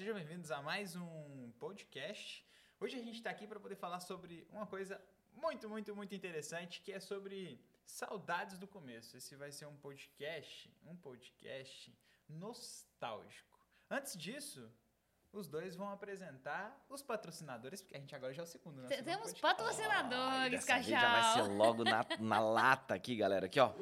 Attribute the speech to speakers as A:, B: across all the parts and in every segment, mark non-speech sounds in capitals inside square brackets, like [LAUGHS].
A: sejam bem-vindos a mais um podcast. Hoje a gente está aqui para poder falar sobre uma coisa muito, muito, muito interessante, que é sobre saudades do começo. Esse vai ser um podcast, um podcast nostálgico. Antes disso, os dois vão apresentar os patrocinadores, porque a gente agora já é o segundo, né?
B: Temos
A: podcast.
B: patrocinadores,
C: vez já vai ser logo na, na lata aqui, galera. Aqui, ó.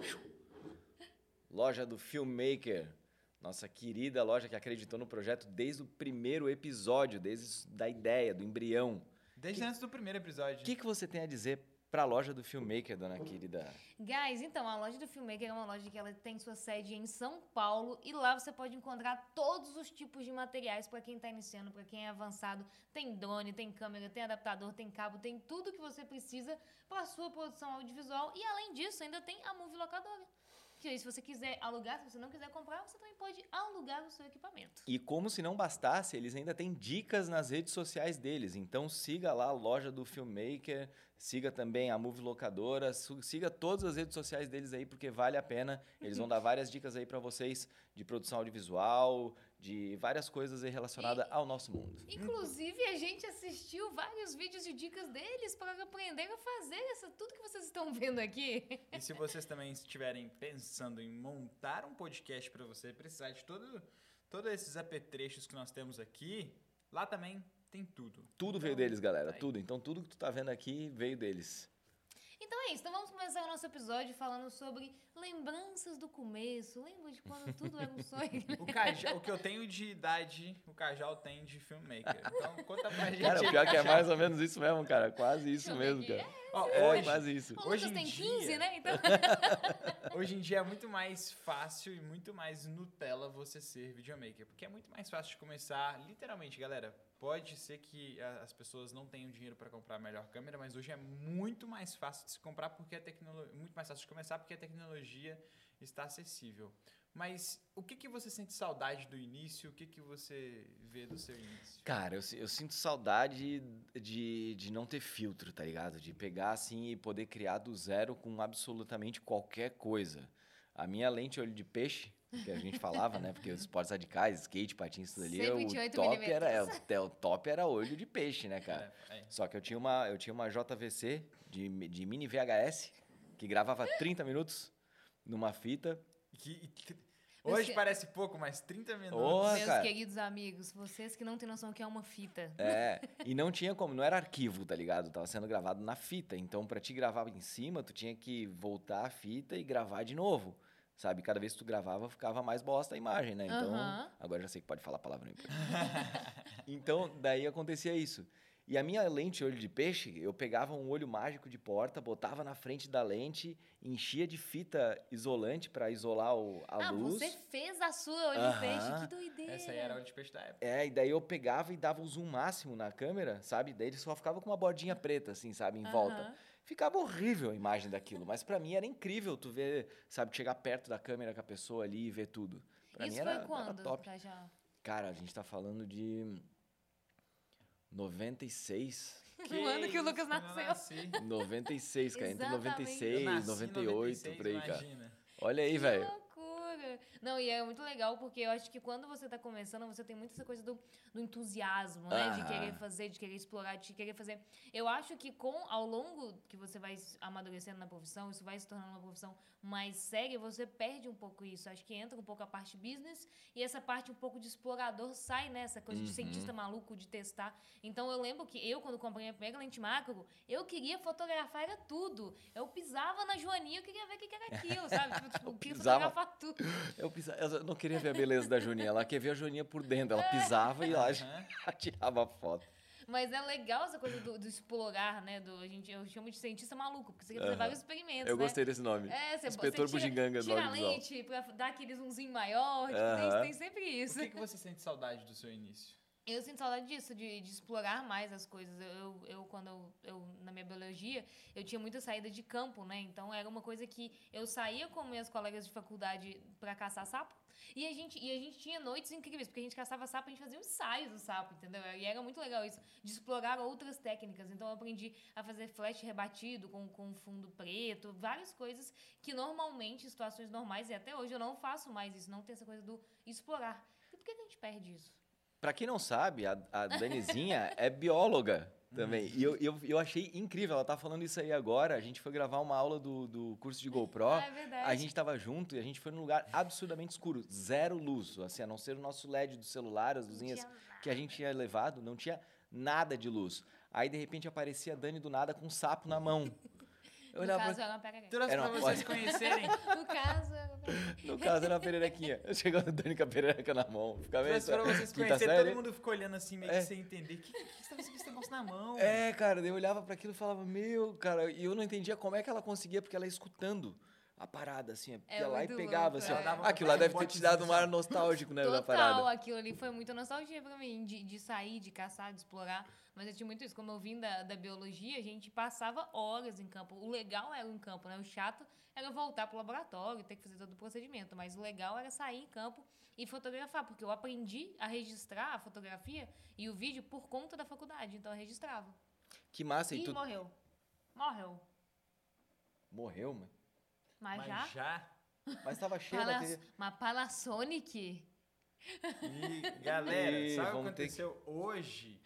C: Loja do Filmmaker. Nossa querida loja que acreditou no projeto desde o primeiro episódio, desde da ideia, do embrião.
A: Desde antes do primeiro episódio.
C: O que, que você tem a dizer pra loja do Filmmaker, dona querida?
B: Guys, então, a loja do Filmmaker é uma loja que ela tem sua sede em São Paulo e lá você pode encontrar todos os tipos de materiais para quem está iniciando, para quem é avançado. Tem drone, tem câmera, tem adaptador, tem cabo, tem tudo que você precisa para sua produção audiovisual e além disso, ainda tem a Movie Locadora. Se você quiser alugar, se você não quiser comprar, você também pode alugar o seu equipamento.
C: E como se não bastasse, eles ainda têm dicas nas redes sociais deles. Então siga lá a loja do Filmmaker, siga também a Movie Locadora, siga todas as redes sociais deles aí, porque vale a pena. Eles vão [LAUGHS] dar várias dicas aí pra vocês de produção audiovisual, de várias coisas relacionadas ao nosso mundo.
B: Inclusive, a gente assistiu vários vídeos de dicas deles para aprender a fazer essa, tudo que vocês estão vendo aqui. [LAUGHS]
A: E se vocês também estiverem pensando em montar um podcast para você, precisar de todo, todos esses apetrechos que nós temos aqui, lá também tem tudo.
C: Tudo
A: Então,
C: veio deles, galera,
A: aí.
C: tudo. Então tudo que tu tá vendo aqui veio deles.
B: Então é isso, então vamos começar o nosso episódio falando sobre lembranças do começo. Lembra de quando tudo era um sonho?
A: O, Cajal, o que eu tenho de idade, o Cajal tem de filmmaker. Então conta pra gente.
C: Cara, o pior que é mais ou menos isso mesmo, cara. Quase isso mesmo, cara.
A: Ó,
C: É,
A: hoje,
C: quase isso.
B: O
A: Hoje
B: Lucas tem 15,
A: dia-
B: né? Então, [LAUGHS]
A: hoje em dia é muito mais fácil e muito mais Nutella você ser videomaker. Porque é muito mais fácil de começar. Literalmente, galera, pode ser que as pessoas não tenham dinheiro para comprar a melhor câmera, mas hoje é muito mais fácil de se comprar porque a tecnologia. Muito mais fácil de começar porque a tecnologia está acessível. Mas o que, que você sente saudade do início? O que, que você vê do seu início?
C: Cara, eu, eu sinto saudade de, de não ter filtro, tá ligado? De pegar assim e poder criar do zero com absolutamente qualquer coisa. A minha lente olho de peixe, que a gente falava, né? Porque os esportes radicais, skate, patins, tudo ali, o
B: 128
C: top era, é,
B: milímetros.
C: o, o top era olho de peixe, né, cara?
A: É, é.
C: Só que eu tinha uma, eu tinha uma JVC de, de mini VHS que gravava 30 minutos numa fita.
A: Que- que- hoje parece pouco, mas 30 minutos.
C: Ô,
B: meus
C: cara.
B: queridos amigos, vocês que não têm noção o que é uma fita.
C: É, e não tinha como, não era arquivo, tá ligado? Tava sendo gravado na fita. Então, pra te gravar em cima, tu tinha que voltar a fita e gravar de novo. Sabe? Cada vez que tu gravava, ficava mais bosta a imagem, né? Então,
B: Aham.
C: agora já sei que pode falar palavrão. [LAUGHS] então, daí acontecia isso. E a minha lente olho de peixe, eu pegava um olho mágico de porta, botava na frente da lente, enchia de fita isolante pra isolar o- a
B: ah,
C: luz.
B: você fez a sua olho de
C: Aham.
B: peixe, que doideira.
A: Essa aí era a olho de peixe da época.
C: É, e daí eu pegava e dava o zoom máximo na câmera, sabe? Daí ele só ficava com uma bordinha preta, assim, sabe? Em volta. Ficava horrível a imagem daquilo, mas pra mim era incrível tu ver, sabe? Chegar perto da câmera com a pessoa ali e ver tudo. Pra
B: Isso
C: mim era,
B: foi quando,
C: era top. Cara, a gente tá falando de 96.
B: O ano que o Lucas nasceu.
A: nasci.
C: 96, cara. Entre
B: Exatamente.
C: 96
A: Eu nasci
C: e
A: em
C: 98, por aí, cara. Olha aí,
B: Que
C: velho.
B: Não, e é muito legal porque eu acho que quando você tá começando, você tem muito essa coisa do, do entusiasmo, né? De querer fazer, de querer explorar, de querer fazer. Eu acho que com ao longo que você vai amadurecendo na profissão, isso vai se tornando uma profissão mais séria, você perde um pouco isso. Acho que entra um pouco a parte business e essa parte um pouco de explorador sai nessa coisa de
C: Uhum.
B: cientista maluco, de testar. Então eu lembro que eu, quando comprei a primeira lente macro, eu queria fotografar era tudo. Eu pisava na joaninha, eu queria ver o que era [LAUGHS] aquilo, sabe? Tipo, tipo, eu queria
C: pisava.
B: fotografar tudo.
C: Eu, eu não queria ver a beleza da Joaninha, ela queria ver a Joaninha por dentro. Ela pisava e lá [LAUGHS] já tirava foto.
B: Mas é legal essa coisa do, do explorar, né? Do, a gente, eu chamo de cientista maluco, porque você quer fazer
C: Aham.
B: vários experimentos,
C: Eu
B: né?
C: gostei desse nome.
B: É, você,
C: Inspetor
B: você tira,
C: do
B: tira a
C: audiovisual.
B: lente pra dar aquele zoomzinho maior, tipo,
C: Aham.
B: tem, tem sempre isso.
A: que, que você sente saudade do seu início?
B: Eu sinto saudade disso, de, de explorar mais as coisas. Eu, eu, quando eu, eu, na minha biologia, eu tinha muita saída de campo, né? Então era uma coisa que eu saía com minhas colegas de faculdade pra caçar sapo. E a gente, e a gente tinha noites incríveis, porque a gente caçava sapo, a gente fazia ensaios do sapo, entendeu? E era muito legal isso, de explorar outras técnicas. Então eu aprendi a fazer flash rebatido com, com fundo preto, várias coisas que normalmente, em situações normais, e até hoje eu não faço mais isso, não tem essa coisa do explorar. E por que a gente perde isso?
C: Pra quem não sabe, a, a Danizinha é bióloga também. E eu, eu, eu achei incrível, ela tá falando isso aí agora. A gente foi gravar uma aula do, do curso de GoPro. [LAUGHS]
B: Ah, é verdade.
C: A gente tava junto e a gente foi num lugar absurdamente escuro, zero luz. Assim, a não ser o nosso LED do celular, as luzinhas que a gente tinha levado, não tinha nada de luz. Aí, de repente, aparecia a Dani do nada com um sapo na mão. Eu
B: No
C: olhava
B: caso,
C: pra...
B: era uma perereca.
A: Trouxe
C: Era
A: pra
C: uma
A: vocês conhecerem. [LAUGHS]
B: No caso, uma perereca.
C: No caso, era [LAUGHS] a pererequinha. Chegando a Dani com a perereca na mão. Ficava
A: Trouxe
C: essa
A: pra vocês conhecerem. Todo mundo ficou olhando assim, meio
C: É.
A: que sem entender. O que, que, que você com esse negócio na mão?
C: É, cara, eu olhava pra aquilo e falava, meu, cara, e eu não entendia como é que ela conseguia, porque ela ia escutando a parada, assim,
B: É
C: ia lá e pegava,
B: louco,
C: assim,
B: é.
C: ó. Aquilo lá deve ter te dado um ar nostálgico, né, da
B: Total,
C: parada.
B: aquilo ali foi muita nostalgia pra mim, de, de sair, de caçar, de explorar. Mas eu tinha muito isso. Como eu vim da, da biologia, a gente passava horas em campo. O legal era em campo, né? O chato era voltar pro laboratório, ter que fazer todo o procedimento. Mas o legal era sair em campo e fotografar, porque eu aprendi a registrar a fotografia e o vídeo por conta da faculdade. Então eu registrava.
C: Que massa, e
B: Ih,
C: tu...
B: morreu. Morreu.
C: Morreu, mano.
B: Mas,
A: Mas
B: já?
A: já.
C: Mas tava [LAUGHS] cheia a
B: Panas-
C: bateria.
B: Mas Panasonic.
A: E, galera,
C: Ih,
A: sabe o que aconteceu hoje?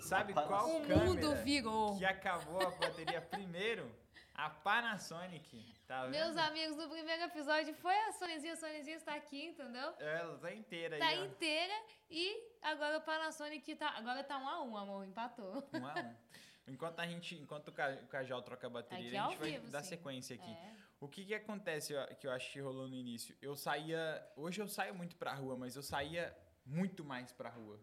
A: Sabe
C: A
A: qual
B: O
A: câmera
B: mundo virou.
A: que acabou a bateria primeiro? A Panasonic. Tá vendo?
B: Meus amigos, no primeiro episódio foi a Sonezinha. A Sonezinha está aqui, entendeu?
A: Ela tá inteira
B: Tá
A: aí, ó.
B: inteira e agora o Panasonic tá. Agora tá um a um, amor. Empatou.
A: Um a um. Enquanto a gente, enquanto o Ca- o Cajal troca a bateria,
B: Aqui
A: a gente vai
B: vivo,
A: dar
B: sim.
A: sequência aqui.
B: É.
A: O que que acontece que eu acho que rolou no início? Eu saía, hoje eu saio muito pra rua, mas eu saía muito mais pra rua.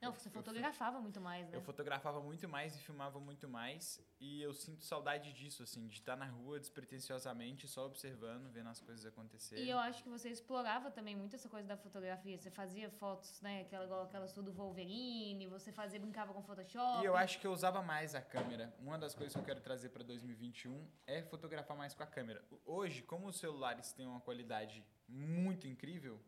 B: Não,
A: Eu-
B: você
A: eu
B: fotografava muito mais, né?
A: Eu fotografava muito mais e filmava muito mais. E eu sinto saudade disso, assim, de estar na rua despretensiosamente, só observando, vendo as coisas acontecerem.
B: E eu acho que você explorava também muito essa coisa da fotografia. Você fazia fotos, né? Aquela, igual aquela sua do Wolverine, você fazia, brincava com Photoshop.
A: E eu acho que eu usava mais a câmera. Uma das coisas que eu quero trazer para 2021 é fotografar mais com a câmera. Hoje, como os celulares têm uma qualidade muito incrível,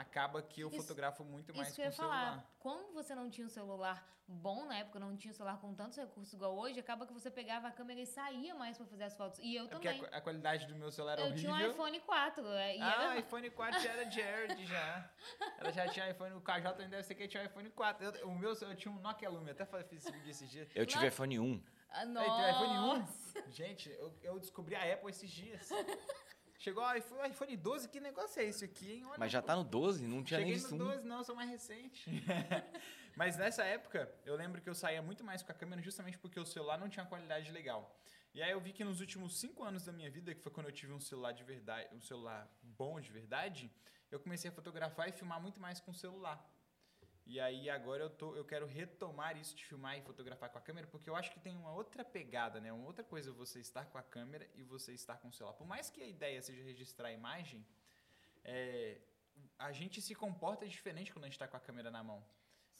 A: acaba que eu
B: Isso-
A: fotografo muito mais
B: Isso que
A: com
B: eu
A: o
B: ia falar.
A: celular.
B: Como você não tinha um celular bom na época, não tinha um celular com tantos recursos igual hoje, acaba que você pegava a câmera e saía mais pra fazer as fotos. E eu
A: É porque
B: também.
A: a, a qualidade do meu celular era
B: Eu tinha
A: horrível.
B: um iPhone 4. é, E
A: ah,
B: era...
A: o iPhone 4 já era Jared já. [LAUGHS] Ela já tinha iPhone, o KJ ainda deve ser que tinha iPhone 4. Eu- o meu, eu tinha um Nokia Lumia, até fiz esse vídeo esses dias.
C: Eu tive
B: Nossa.
C: iPhone 1.
B: Ah,
A: o iPhone
B: Nossa.
A: 1. Gente, eu, eu descobri a Apple esses dias. [LAUGHS] Chegou o iPhone, iPhone 12, que negócio é esse aqui, hein? Olha,
C: Mas já tá no 12, não tinha
A: Cheguei
C: nem
A: no
C: isso.
A: 12, não, sou mais recente. [LAUGHS] Mas nessa época, eu lembro que eu saía muito mais com a câmera justamente porque o celular não tinha qualidade legal. E aí eu vi que nos últimos cinco anos da minha vida, que foi quando eu tive um celular de verdade, um celular bom de verdade, eu comecei a fotografar e filmar muito mais com o celular. E aí agora eu, tô, eu quero retomar isso de filmar e fotografar com a câmera, porque eu acho que tem uma outra pegada, né? Uma outra coisa você estar com a câmera e você estar com o celular. Por mais que a ideia seja registrar a imagem, é, a gente se comporta diferente quando a gente está com a câmera na mão.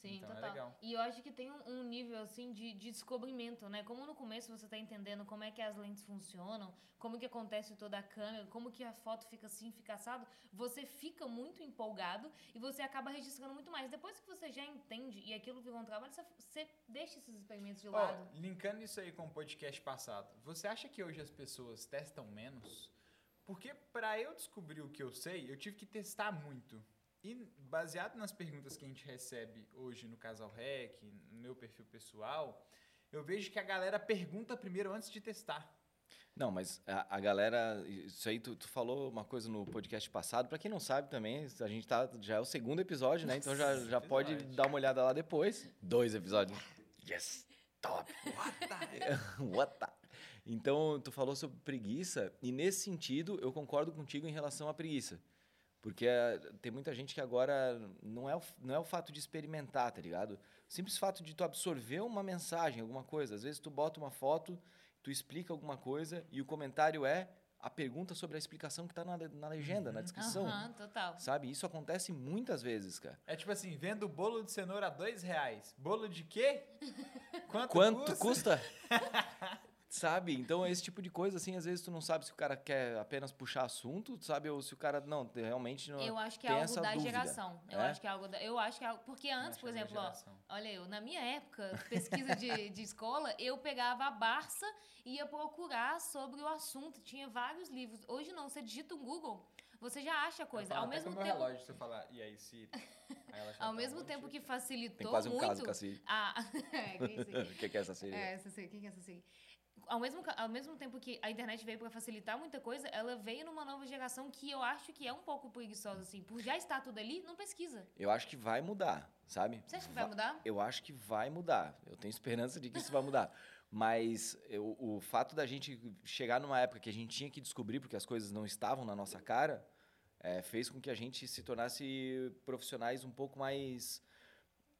B: Sim,
A: Então é
B: total.
A: legal.
B: E eu acho que tem um, um nível assim de, de descobrimento, né? Como no começo você tá entendendo como é que as lentes funcionam, como que acontece toda a câmera, como que a foto fica assim, fica assado, você fica muito empolgado e você acaba registrando muito mais. Depois que você já entende e aquilo virou um trabalho, você, você deixa esses experimentos de lado.
A: linkando isso aí com o podcast passado, você acha que hoje as pessoas testam menos? Porque para eu descobrir o que eu sei, eu tive que testar muito. E baseado nas perguntas que a gente recebe hoje no Casal Rec, no meu perfil pessoal, eu vejo que a galera pergunta primeiro antes de testar.
C: Não, mas a, a galera. Isso aí, tu, tu falou uma coisa no podcast passado. Pra quem não sabe também, a gente tá. Já é o segundo episódio, né? Então já, já pode dar uma olhada lá depois. Dois episódios. Yes! Top! [LAUGHS] What the? Então, tu falou sobre preguiça, e nesse sentido, eu concordo contigo em relação à preguiça. Porque eh, tem muita gente que agora não é, o, não é o fato de experimentar, tá ligado? O simples fato de tu absorver uma mensagem, alguma coisa. Às vezes tu bota uma foto, tu explica alguma coisa e o comentário é a pergunta sobre a explicação que tá na, na legenda, na descrição.
B: Aham, total.
C: Sabe? Isso acontece muitas vezes, cara.
A: É tipo assim, vendo bolo de cenoura a dois reais. Bolo de quê? [LAUGHS] Quanto,
C: Quanto
A: custa?
C: custa? [LAUGHS] sabe? Então, esse tipo de coisa, assim, às vezes tu não sabe se o cara quer apenas puxar assunto, sabe? Ou se o cara, não, realmente não.
B: Eu acho que é algo da
C: dúvida.
B: geração. Eu
C: É?
B: acho que é algo da, Eu acho que é algo. Porque antes, por
A: é
B: exemplo, ó, olha eu, na minha época, pesquisa de, [LAUGHS] de escola, eu pegava a Barça e ia procurar sobre o assunto. Tinha vários livros. Hoje não, você digita um Google. você já acha coisa.
A: Eu falo
B: Ao mesmo
A: o
B: tempo,
A: relógio, se falar, e aí, Siri? [LAUGHS] Aí
B: ao
A: tá,
B: mesmo
A: "Oi,
B: tempo
A: Siri."
B: que facilitou
C: Tem quase um
B: muito.
C: caso com a Siri.
B: a... [LAUGHS] É, que?
C: O que, que é essa Siri?
B: É, essa Siri. Quem que é essa Siri? Ao mesmo, ao mesmo tempo que a internet veio para facilitar muita coisa, ela veio numa nova geração que eu acho que é um pouco preguiçosa, assim. Por já estar tudo ali, não pesquisa.
C: Eu acho que vai mudar, sabe?
B: Você acha que vai
C: Va-
B: mudar?
C: Eu acho que vai mudar. Eu tenho esperança de que isso vai mudar. Mas eu- o fato da gente chegar numa época que a gente tinha que descobrir porque as coisas não estavam na nossa cara, eh, fez com que a gente se tornasse profissionais um pouco mais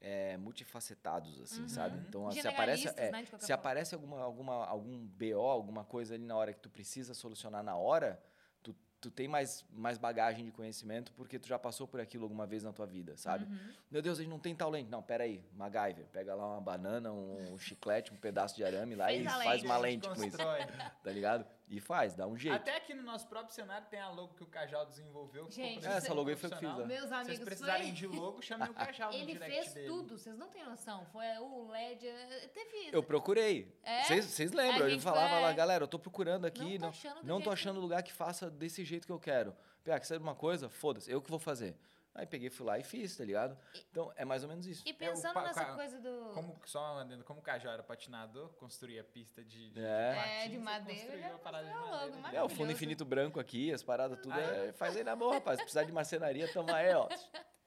C: eh, multifacetados, assim,
B: Uhum.
C: sabe? Então, se aparece, é,
B: né,
C: se
B: forma.
C: aparece alguma, alguma, algum BO, alguma coisa ali na hora que tu precisa solucionar na hora, tu, tu tem mais, mais bagagem de conhecimento porque tu já passou por aquilo alguma vez na tua vida, sabe?
B: Uhum.
C: Meu Deus, a gente não tem tal lente. Não, peraí, MacGyver. Pega lá uma banana, um chiclete, um pedaço de arame lá
B: Fez
C: e faz
B: lente.
C: uma lente com isso, tá ligado? E faz, dá um jeito.
A: Até aqui no nosso próprio cenário tem a logo que o Cajal desenvolveu.
B: Gente,
C: essa logo aí foi eu que fiz, né?
B: Meus
A: Se
B: amigos,
A: vocês precisarem
B: foi-
A: de logo, chamem o [LAUGHS] Cajal no
B: Ele
A: direct
B: fez
A: dele.
B: tudo, vocês não têm noção. Foi o LED. eh, Teve.
C: Eu procurei.
B: É?
C: Vocês lembram?
B: A
C: Eu falava
B: foi-
C: lá, galera, eu tô procurando aqui,
B: Não tô
C: não,
B: achando do
C: não tô achando lugar que faça desse jeito que eu quero. Pega, sabe uma coisa? Foda-se, eu que vou fazer. Aí peguei, fui lá e fiz, tá ligado? Então, é mais ou menos isso.
B: E pensando
A: pa-
B: nessa
A: ca-
B: coisa do.
A: Como, só adendo, como o Cajal era patinador, construía pista de, de
C: É.
B: É,
A: patins,
B: de
A: ele
B: madeira, já
A: parada de madeira.
B: logo.
C: É, o fundo infinito branco aqui, as paradas tudo,
A: Ah,
C: é, faz aí na boa, rapaz. Se precisar de marcenaria, tamo aí, ó. [LAUGHS]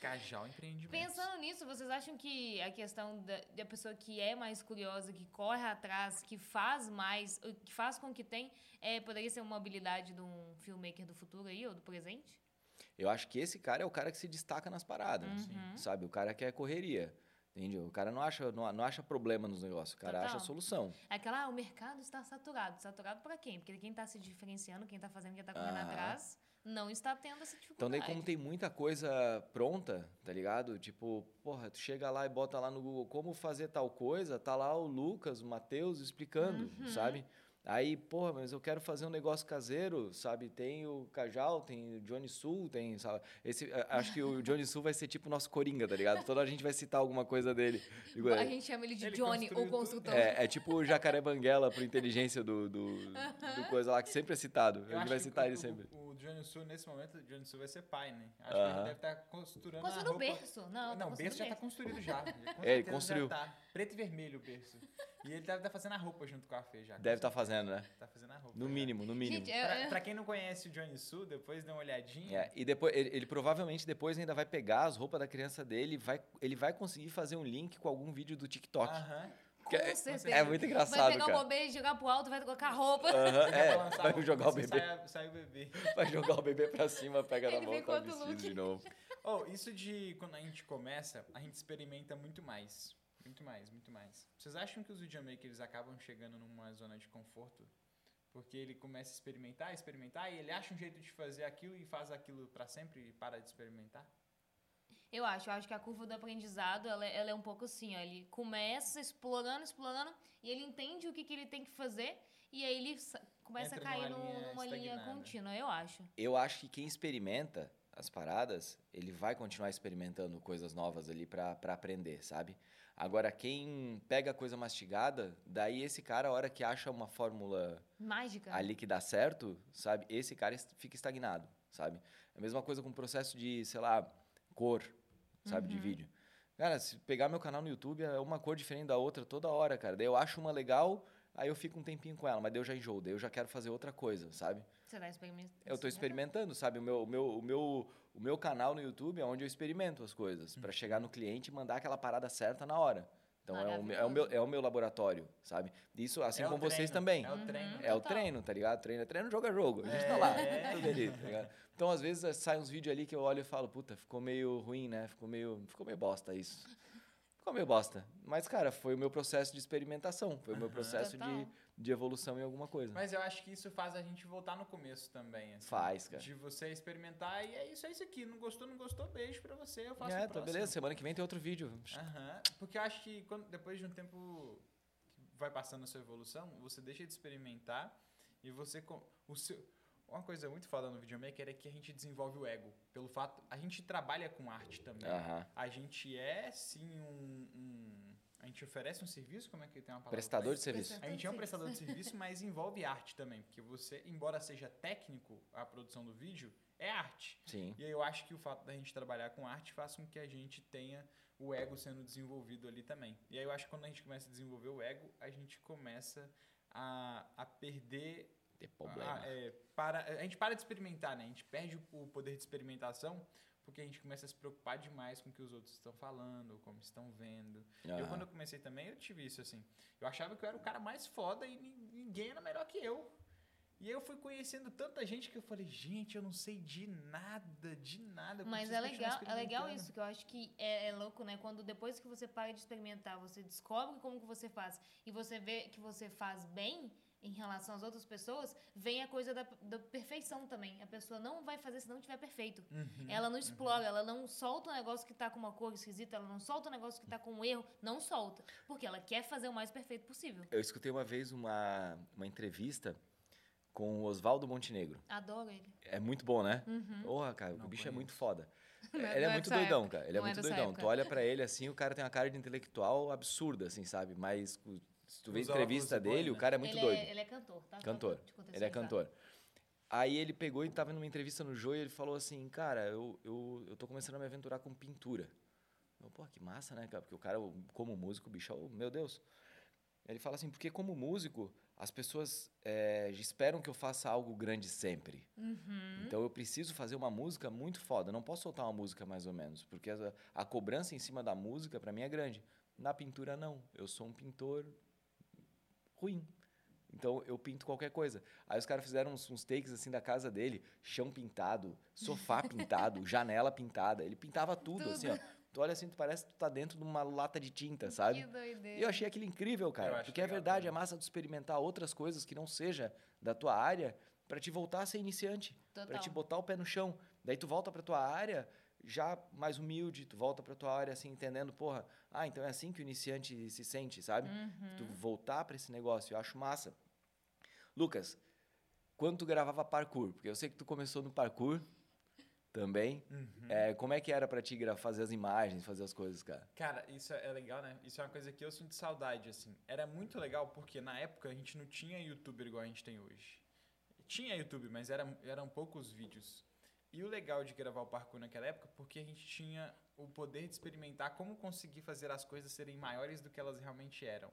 A: Cajal empreendimento.
B: Pensando nisso, vocês acham que a questão da, da pessoa que é mais curiosa, que corre atrás, que faz mais, o que faz com que tem, é, poderia ser uma habilidade de um filmmaker do futuro aí, ou do presente?
C: Eu acho que esse cara é o cara que se destaca nas paradas,
B: Uhum.
C: sabe? O cara que é correria, entende? O cara não acha, não, não acha problema nos negócios, o cara
B: Total.
C: acha solução.
B: É Aquela, ah, o mercado está saturado. Saturado para quem? Porque quem está se diferenciando, quem está fazendo, quem está correndo
C: Aham.
B: atrás, não está tendo essa dificuldade.
C: Então daí como tem muita coisa pronta, tá ligado? Tipo, porra, tu chega lá e bota lá no Google como fazer tal coisa, tá lá o Lucas, o Matheus explicando,
B: Uhum.
C: sabe? Aí, porra, mas eu quero fazer um negócio caseiro, sabe? Tem o Cajal, tem o Johnny Sul, tem, sabe? Esse, a- acho que o Johnny Sul vai ser tipo o nosso Coringa, tá ligado? Toda hora a gente vai citar alguma coisa dele. Igual-
B: A gente chama ele de
A: Ele
B: Johnny, o
A: tudo.
B: construtor.
C: É, é tipo o jacaré banguela pro inteligência do, do, do [LAUGHS] coisa lá, que sempre é citado.
A: Eu
C: A gente vai
A: que
C: citar
A: o,
C: ele sempre.
A: O, o Johnny Sul, nesse momento, o Johnny Sul vai ser pai, né? Acho que
C: Aham.
A: ele deve estar costurando a
B: Construindo o
A: roupa...
B: berço. Não, tá
A: Não, o
B: construindo
A: berço já tá construído já. [LAUGHS] Com
C: É, ele construiu.
A: Já tá. Preto e vermelho o berço. E ele deve estar fazendo a roupa junto com a Fê já.
C: Deve estar fazendo, né?
A: Tá fazendo a roupa.
C: No
A: já.
C: mínimo, no mínimo.
B: Gente, é-
A: Pra, pra quem não conhece o Johnny Sul, depois dá uma olhadinha.
C: É, e depois ele, ele provavelmente depois ainda vai pegar as roupas da criança dele, vai, ele vai conseguir fazer um link com algum vídeo do TikTok.
A: Aham.
B: Com
C: é,
B: certeza.
C: é muito engraçado,
B: Vai pegar
C: cara.
B: o bebê, jogar pro alto, vai colocar a roupa.
A: A
C: é, vai jogar o bebê,
A: Sai, sai o bebê. [LAUGHS]
C: vai jogar o bebê pra cima, pega na mão, tá vestido
B: look.
C: de novo.
A: Oh, isso de quando a gente começa, a gente experimenta muito mais. Muito mais, muito mais. Vocês acham que os videomakers acabam chegando numa zona de conforto? Porque ele começa a experimentar, experimentar, e ele acha um jeito de fazer aquilo e faz aquilo pra sempre e para de experimentar?
B: Eu acho, eu acho que a curva do aprendizado, ela, é- ela é um pouco assim, ó, ele começa explorando, explorando, e ele entende o que, que ele tem que fazer, e aí ele começa
A: Entra
B: a cair
A: numa
B: num-
A: linha
B: numa linha contínua, eu acho.
C: Eu acho que quem experimenta as paradas, ele vai continuar experimentando coisas novas ali pra aprender, sabe? Agora, quem pega a coisa mastigada, daí esse cara, a hora que acha uma fórmula
B: Mágica.
C: ali que dá certo, sabe? Esse cara fica estagnado, sabe? É a mesma coisa com o processo de, sei lá, cor, sabe, de
B: Uhum.
C: vídeo. Cara, se pegar meu canal no YouTube, é uma cor diferente da outra toda hora, cara. Daí eu acho uma legal, aí eu fico um tempinho com ela, mas daí eu já enjoo, daí eu já quero fazer outra coisa, sabe?
B: Você tá experimentando.
C: Eu tô experimentando, sabe? O meu, o meu, o meu, o meu canal no YouTube é onde eu experimento as coisas, pra chegar no cliente e mandar aquela parada certa na hora. Então é o, meu- é, o meu, é o meu laboratório, sabe? Isso, assim
A: É
C: como vocês também.
A: É o treino.
C: É o treino, tá ligado? Treino é treino, jogo é jogo. A gente tá lá,
A: É.
C: tudo ali, tá ligado? Então, às vezes, sai uns vídeos ali que eu olho e falo, puta, ficou meio ruim, né? Ficou meio, ficou meio bosta isso. Ficou meio bosta. Mas, cara, foi o meu processo de experimentação. Foi o meu processo de, de evolução em alguma coisa.
A: Mas eu acho que isso faz a gente voltar no começo também. assim.
C: Faz, cara.
A: De você experimentar e é isso, é isso aqui. Não gostou, não gostou, beijo pra você, eu faço
C: É,
A: o
C: tá
A: próximo.
C: beleza. Semana que vem tem outro vídeo.
A: Aham. Porque eu acho que quando, depois de um tempo que vai passando a sua evolução, você deixa de experimentar e você. com- O seu, uma coisa muito foda no videomaker é que a gente desenvolve o ego. Pelo fato. A gente trabalha com arte também.
C: Aham.
A: A gente é sim um. um- a gente oferece um serviço, como é que tem uma palavra?
C: Prestador de serviço.
A: A gente é um prestador de serviço, mas envolve arte também, porque você, embora seja técnico a produção do vídeo, é arte.
C: Sim.
A: E aí eu acho que o fato da gente trabalhar com arte faz com que a gente tenha o ego sendo desenvolvido ali também. E aí eu acho que quando a gente começa a desenvolver o ego, a gente começa a, a perder
C: Ter problema.
A: ah, é, para, a gente para de experimentar, né? A gente perde o, poder de experimentação porque a gente começa a se preocupar demais com o que os outros estão falando, como estão vendo. Eu,
C: Aham.
A: quando eu comecei também, eu tive isso, assim. Eu achava que eu era o cara mais foda e nin- ninguém era melhor que eu. E aí eu fui conhecendo tanta gente que eu falei, gente, eu não sei de nada, de nada. eu
B: Mas é legal, é legal
A: experimentando."
B: isso, que eu acho que é, é louco, né? Quando depois que você para de experimentar, você descobre como que você faz e você vê que você faz bem em relação às outras pessoas, vem a coisa da, da perfeição também. A pessoa não vai fazer se não tiver perfeito.
A: Uhum.
B: Ela não explora, ela não solta um negócio que tá com uma cor esquisita, ela não solta um negócio que tá com um erro, não solta. Porque ela quer fazer o mais perfeito possível.
C: Eu escutei uma vez uma, uma entrevista com o Oswaldo Montenegro.
B: Adoro ele.
C: É muito bom, né?
B: Uhum.
C: Porra, cara,
A: Não
C: o bicho é
A: conheço.
C: muito foda. [LAUGHS]
B: Não é-
C: ele
B: não
C: é
B: é
C: muito doidão,
B: época.
C: cara. Ele é
B: Não é
C: muito doidão.
B: época.
C: Tu olha pra ele assim, o cara tem uma cara de intelectual absurda, assim, sabe? Mas se tu vê a entrevista dele, o
A: né?
C: cara é muito
B: ele
C: doido.
B: É, ele é cantor, tá?
C: Cantor. Ele é cantor. Aí ele pegou e tava numa entrevista no Joio e ele falou assim, cara, eu, eu, eu tô começando a me aventurar com pintura. Eu, pô, que massa, né, cara? Porque o cara, como músico, o bicho, é o- meu Deus. Ele fala assim, porque como músico, as pessoas eh, esperam que eu faça algo grande sempre.
B: Uhum.
C: Então eu preciso fazer uma música muito foda. Eu não posso soltar uma música mais ou menos, porque a, a cobrança em cima da música para mim é grande. Na pintura não. Eu sou um pintor ruim. Então eu pinto qualquer coisa. Aí os caras fizeram uns, uns takes assim da casa dele, chão pintado, sofá [LAUGHS] pintado, janela pintada. Ele pintava tudo, assim, ó. Tu olha assim, tu parece que tu tá dentro de uma lata de tinta, sabe?
B: Que doideira.
C: E eu achei aquilo incrível, cara. Porque é verdade, é massa tu experimentar outras coisas que não seja da tua área para te voltar a ser iniciante, para te botar o pé no chão. Daí tu volta para tua área já mais humilde, tu volta para tua área assim entendendo, porra, ah, então é assim que o iniciante se sente, sabe?
B: Uhum.
C: Tu voltar para esse negócio, eu acho massa. Lucas, quando tu gravava parkour, porque eu sei que tu começou no parkour também.
A: Uhum.
C: É, como é que era para ti fazer as imagens, fazer as coisas, cara?
A: Cara, isso é legal, né? Isso é uma coisa que eu sinto saudade, assim. Era muito legal porque na época a gente não tinha youtuber igual a gente tem hoje. Tinha YouTube, mas era, eram poucos vídeos. E o legal de gravar o parkour naquela época, porque a gente tinha o poder de experimentar como conseguir fazer as coisas serem maiores do que elas realmente eram.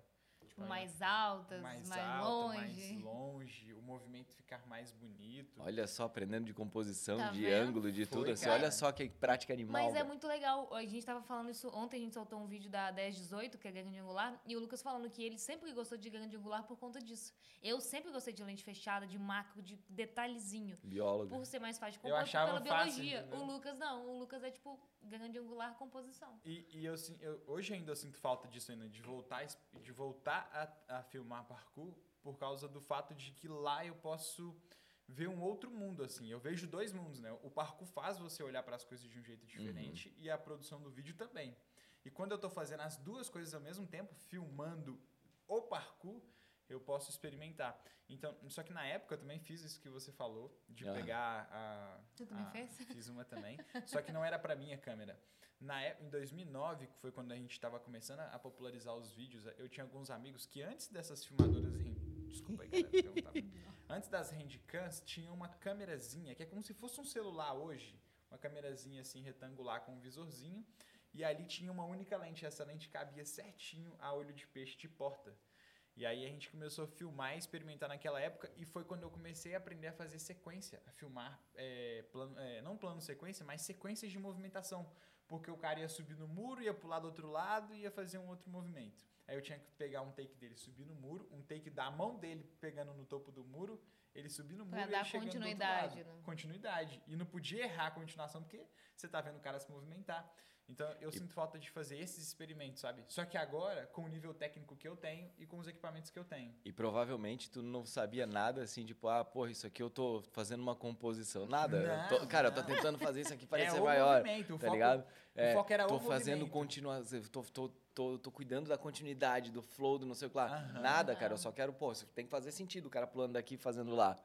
B: Tipo, mais altas, mais,
A: alta,
B: longe.
A: mais longe, o movimento ficar mais bonito.
C: Olha só, aprendendo de composição,
B: Tá
C: de
B: vendo?
C: ângulo, de
A: Foi,
C: tudo. Assim, olha só que prática animal.
B: Mas é muito legal. A gente tava falando isso ontem, a gente soltou um vídeo da 1018, que é grande angular, e o Lucas falando que ele sempre gostou de grande angular por conta disso. Eu sempre gostei de lente fechada, de macro, de detalhezinho.
C: Biólogo.
B: Por ser mais fácil de
A: Eu
B: compor
A: achava
B: pela
A: fácil,
B: biologia. o Lucas não. O Lucas é tipo grande angular composição.
A: E, e eu, sin- eu- hoje ainda eu sinto falta disso ainda, de voltar, de voltar a, a filmar parkour por causa do fato de que lá eu posso ver um outro mundo, assim. Eu vejo dois mundos, né? O parkour faz você olhar para as coisas de um jeito diferente e a produção do vídeo também. E quando eu tô fazendo as duas coisas ao mesmo tempo, filmando o parkour, eu posso experimentar. Então, só que na época eu também fiz isso que você falou, de
C: Aham.
A: pegar a...
B: Você também
A: a-
B: fez? [LAUGHS]
A: Fiz uma também. Só que não era pra minha câmera. Na época, em 2009, que foi quando a gente estava começando a popularizar os vídeos, eu tinha alguns amigos que antes dessas filmadoras... hand- Desculpa aí, galera. [LAUGHS] Antes das handcams, tinha uma câmerazinha, que é como se fosse um celular hoje. Uma câmerazinha assim, retangular, com um visorzinho. E ali tinha uma única lente. Essa lente cabia certinho a olho de peixe de porta. E aí a gente começou a filmar e experimentar naquela época. E foi quando eu comecei a aprender a fazer sequência. A filmar, é, plano, é, não plano sequência, mas sequências de movimentação. Porque o cara ia subir no muro, ia pular do outro lado e ia fazer um outro movimento. Aí eu tinha que pegar um take dele subir no muro, um take da mão dele pegando no topo do muro, ele subir no muro
B: Pra
A: e
B: dar
A: chegando do outro
B: continuidade,
A: lado.
B: né?
A: Continuidade. E não podia errar a continuação porque você tá vendo o cara se movimentar. Então eu sinto falta de fazer esses experimentos, sabe? Só que agora, com o nível técnico que eu tenho e com os equipamentos que eu tenho.
C: E provavelmente tu não sabia nada assim, tipo, ah, porra, isso aqui eu tô fazendo uma composição. Nada. Eu tô-
A: Não,
C: cara, eu tô
A: não.
C: tentando fazer isso aqui parecer [LAUGHS]
A: é
C: maior.
A: movimento, o
C: Tá
A: foco,
C: ligado?
A: o foco era
C: tô
A: o
C: fazendo continuação, tô, tô, tô, tô cuidando da continuidade, do flow, do não sei o que lá.
A: Aham.
C: Nada, cara, eu só quero, pô, isso tem que fazer sentido, o cara pulando daqui e fazendo lá.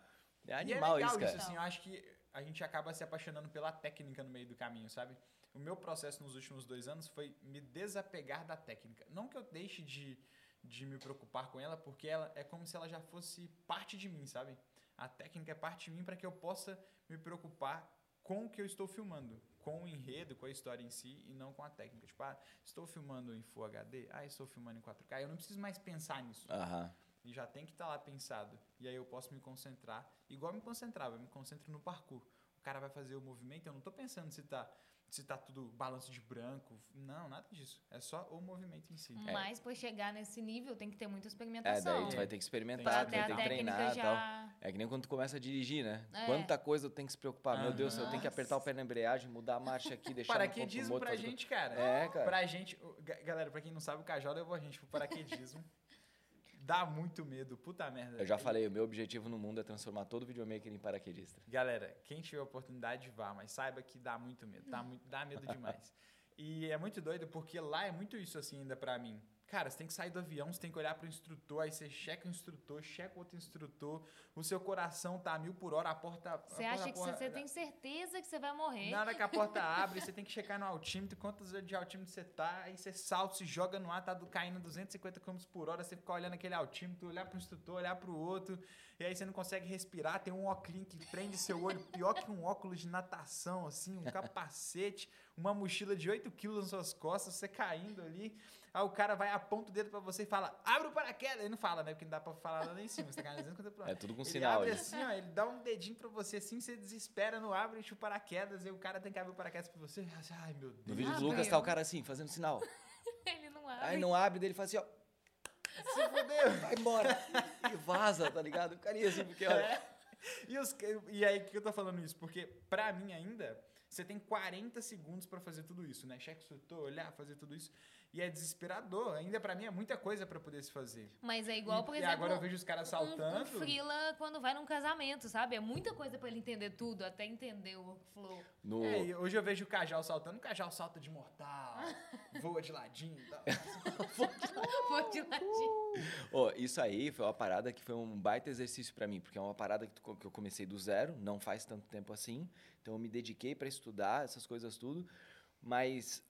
C: É
A: E é
C: animal
A: legal
C: isso, cara.
A: assim, eu acho que a gente acaba se apaixonando pela técnica no meio do caminho, sabe? O meu processo nos últimos dois anos foi me desapegar da técnica. Não que eu deixe de, de me preocupar com ela, porque ela é como se ela já fosse parte de mim, sabe? A técnica é parte de mim para que eu possa me preocupar com o que eu estou filmando, com o enredo, com a história em si e não com a técnica. Tipo, ah, estou filmando em Full HD, ah, estou filmando em 4K. Eu não preciso mais pensar nisso.
C: Aham.
A: E já tem que estar lá pensado. E aí eu posso me concentrar, igual me concentrava, eu me concentro no parkour. O cara vai fazer o movimento, eu não estou pensando se tá se tá tudo balanço de branco. Não, nada disso. É só o movimento em si.
B: Mas para chegar nesse nível tem que ter muita
C: É,
B: experimentação.
C: daí tu vai ter que experimentar, tu vai ter que treinar e tal.
B: já.
C: É que nem quando tu começa a dirigir, né?
B: É.
C: Quanta coisa tu tem que se preocupar. Meu Deus, eu tenho que
B: Nossa.
C: apertar o pé na embreagem, mudar a marcha aqui, deixar no
A: Paraquedismo
C: controle
A: pra
C: motor,
A: gente, cara.
C: É, cara.
A: Pra gente. Galera, pra quem não sabe, o Cajal levou a gente pro paraquedismo. [LAUGHS] Dá muito medo, puta merda.
C: Eu já falei, o meu objetivo no mundo é transformar todo videomaker em paraquedista.
A: Galera, quem tiver oportunidade, vá, mas saiba que dá muito medo, dá, muito, dá medo demais. E é muito doido porque lá é muito isso assim ainda pra mim. Cara, você tem que sair do avião, você tem que olhar pro instrutor, aí você checa o instrutor, checa outro instrutor, o seu coração tá a mil por hora, a porta. a
B: Você
A: porra-
B: acha
A: a
B: que você tem certeza que você vai morrer?
A: Nada que a porta [LAUGHS] abre, você tem que checar no altímetro, quantos de altímetro você tá, aí você salta, se joga no ar, tá do- caindo 250 km por hora, você fica olhando aquele altímetro, olhar pro instrutor, olhar pro outro, e aí você não consegue respirar, tem um óculos que prende seu olho, pior que um óculos de natação, assim, um capacete, uma mochila de 8 quilos nas suas costas, você caindo ali, aí o cara vai aponta o dedo pra você e fala, abre o paraquedas, ele não fala, né, porque não dá pra falar lá em cima, você tá caindo 250 por hora.
C: É tudo com
A: Ele
C: sinal.
A: abre
C: ali.
A: assim, ó, ele dá um dedinho pra você assim, você desespera, não abre, enche o paraquedas, e o cara tem que abrir o paraquedas pra você. Ai, meu Deus.
C: No vídeo do. Lucas tá o cara assim, fazendo sinal. [LAUGHS]
B: Ele não abre.
C: Aí não abre, daí ele faz assim, ó.
A: Se fudeu.
C: Vai embora. E vaza, tá ligado? O carinha assim, porque olha.
A: É. E, os, e aí, que eu tô falando isso? Porque, pra mim ainda, você tem 40 segundos pra fazer tudo isso, né? Cheque instrutor, olhar, fazer tudo isso. E é desesperador. Ainda pra mim é muita coisa pra poder se fazer.
B: Mas é igual,
A: e,
B: por
A: e
B: exemplo,
A: agora eu vejo os caras
B: um,
A: saltando.
B: um frila quando vai num casamento, sabe? É muita coisa pra ele entender tudo, até entender o workflow.
C: No,
A: É, e hoje eu vejo o Cajal saltando, o Cajal salta de mortal, [LAUGHS] voa de ladinho e tal. [LAUGHS]
B: Vou de ladinho.
C: Ó, isso aí foi uma parada que foi um baita exercício pra mim, porque é uma parada que, tu que eu comecei do zero, não faz tanto tempo assim. Então eu me dediquei pra estudar essas coisas tudo, mas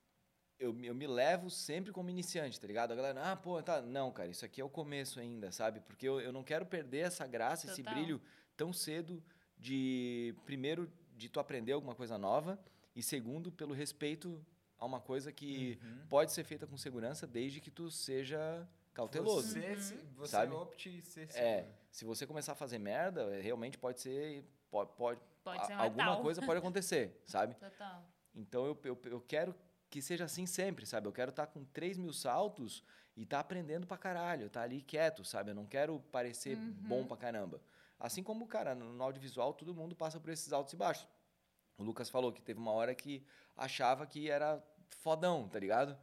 C: eu, me- eu me levo sempre como iniciante, tá ligado? A galera, ah, pô, tá. Não, cara, isso aqui é o começo ainda, sabe? Porque eu, eu não quero perder essa graça, esse
B: Total.
C: brilho tão cedo de, primeiro, de tu aprender alguma coisa nova, e segundo, pelo respeito a uma coisa que
A: Uhum.
C: pode ser feita com segurança desde que tu seja cauteloso.
A: Você, se- você
C: Sabe?
A: opte ser
C: É,
A: seguro.
C: se você começar a fazer merda, é, realmente pode ser. Pode, pode,
B: Pode
C: a-
B: ser
C: alguma
B: letal.
C: coisa pode [LAUGHS] acontecer, sabe?
B: Total.
C: Então eu, eu, eu quero que seja assim sempre, sabe? Eu quero estar com 3 mil saltos e estar aprendendo pra caralho, tá ali quieto, sabe? Eu não quero parecer
B: Uhum.
C: bom pra caramba. Assim como, cara, no, audiovisual todo mundo passa por esses altos e baixos. O Lucas falou que teve uma hora que achava que era fodão, tá ligado?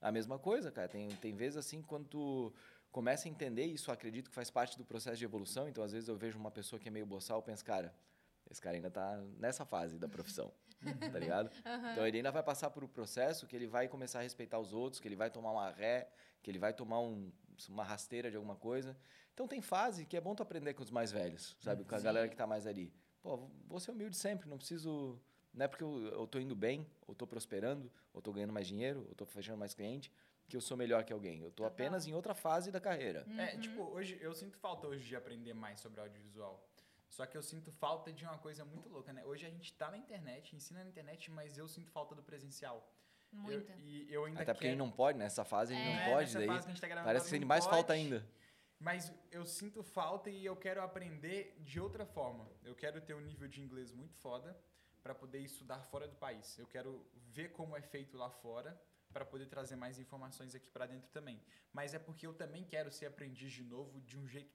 C: A mesma coisa, cara. Tem, tem vezes assim, quando tu começa a entender isso, acredito que faz parte do processo de evolução. Então, às vezes, eu vejo uma pessoa que é meio boçal, eu penso, cara, esse cara ainda tá nessa fase da profissão, tá ligado? Então, ele ainda vai passar por um processo que ele vai começar a respeitar os outros, que ele vai tomar uma ré, que ele vai tomar um- uma rasteira de alguma coisa. Então, tem fase que é bom tu aprender com os mais velhos, sabe? Com a
B: Sim.
C: galera que tá mais ali. Pô, vou ser humilde sempre, não preciso... Não é porque eu, eu tô indo bem, ou tô prosperando, ou tô ganhando mais dinheiro, ou tô fechando mais cliente, que eu sou melhor que alguém. Eu tô apenas em outra fase da carreira.
A: É, tipo, hoje eu sinto falta hoje de aprender mais sobre audiovisual. Só que eu sinto falta de uma coisa muito louca, né? Hoje a gente tá na internet, ensina na internet, mas eu sinto falta do presencial. Eu,
B: Muita.
A: e eu ainda
C: Até porque ele
A: quero...
C: não pode, nessa fase ele
B: É.
C: não pode,
A: nessa
C: daí
A: fase que a gente tá gravando,
C: parece que
A: não
C: sente mais falta
A: pode.
C: ainda.
A: Mas eu sinto falta e eu quero aprender de outra forma. Eu quero ter um nível de inglês muito foda para poder estudar fora do país. Eu quero ver como é feito lá fora para poder trazer mais informações aqui para dentro também. Mas é porque eu também quero ser aprendiz de novo de um jeito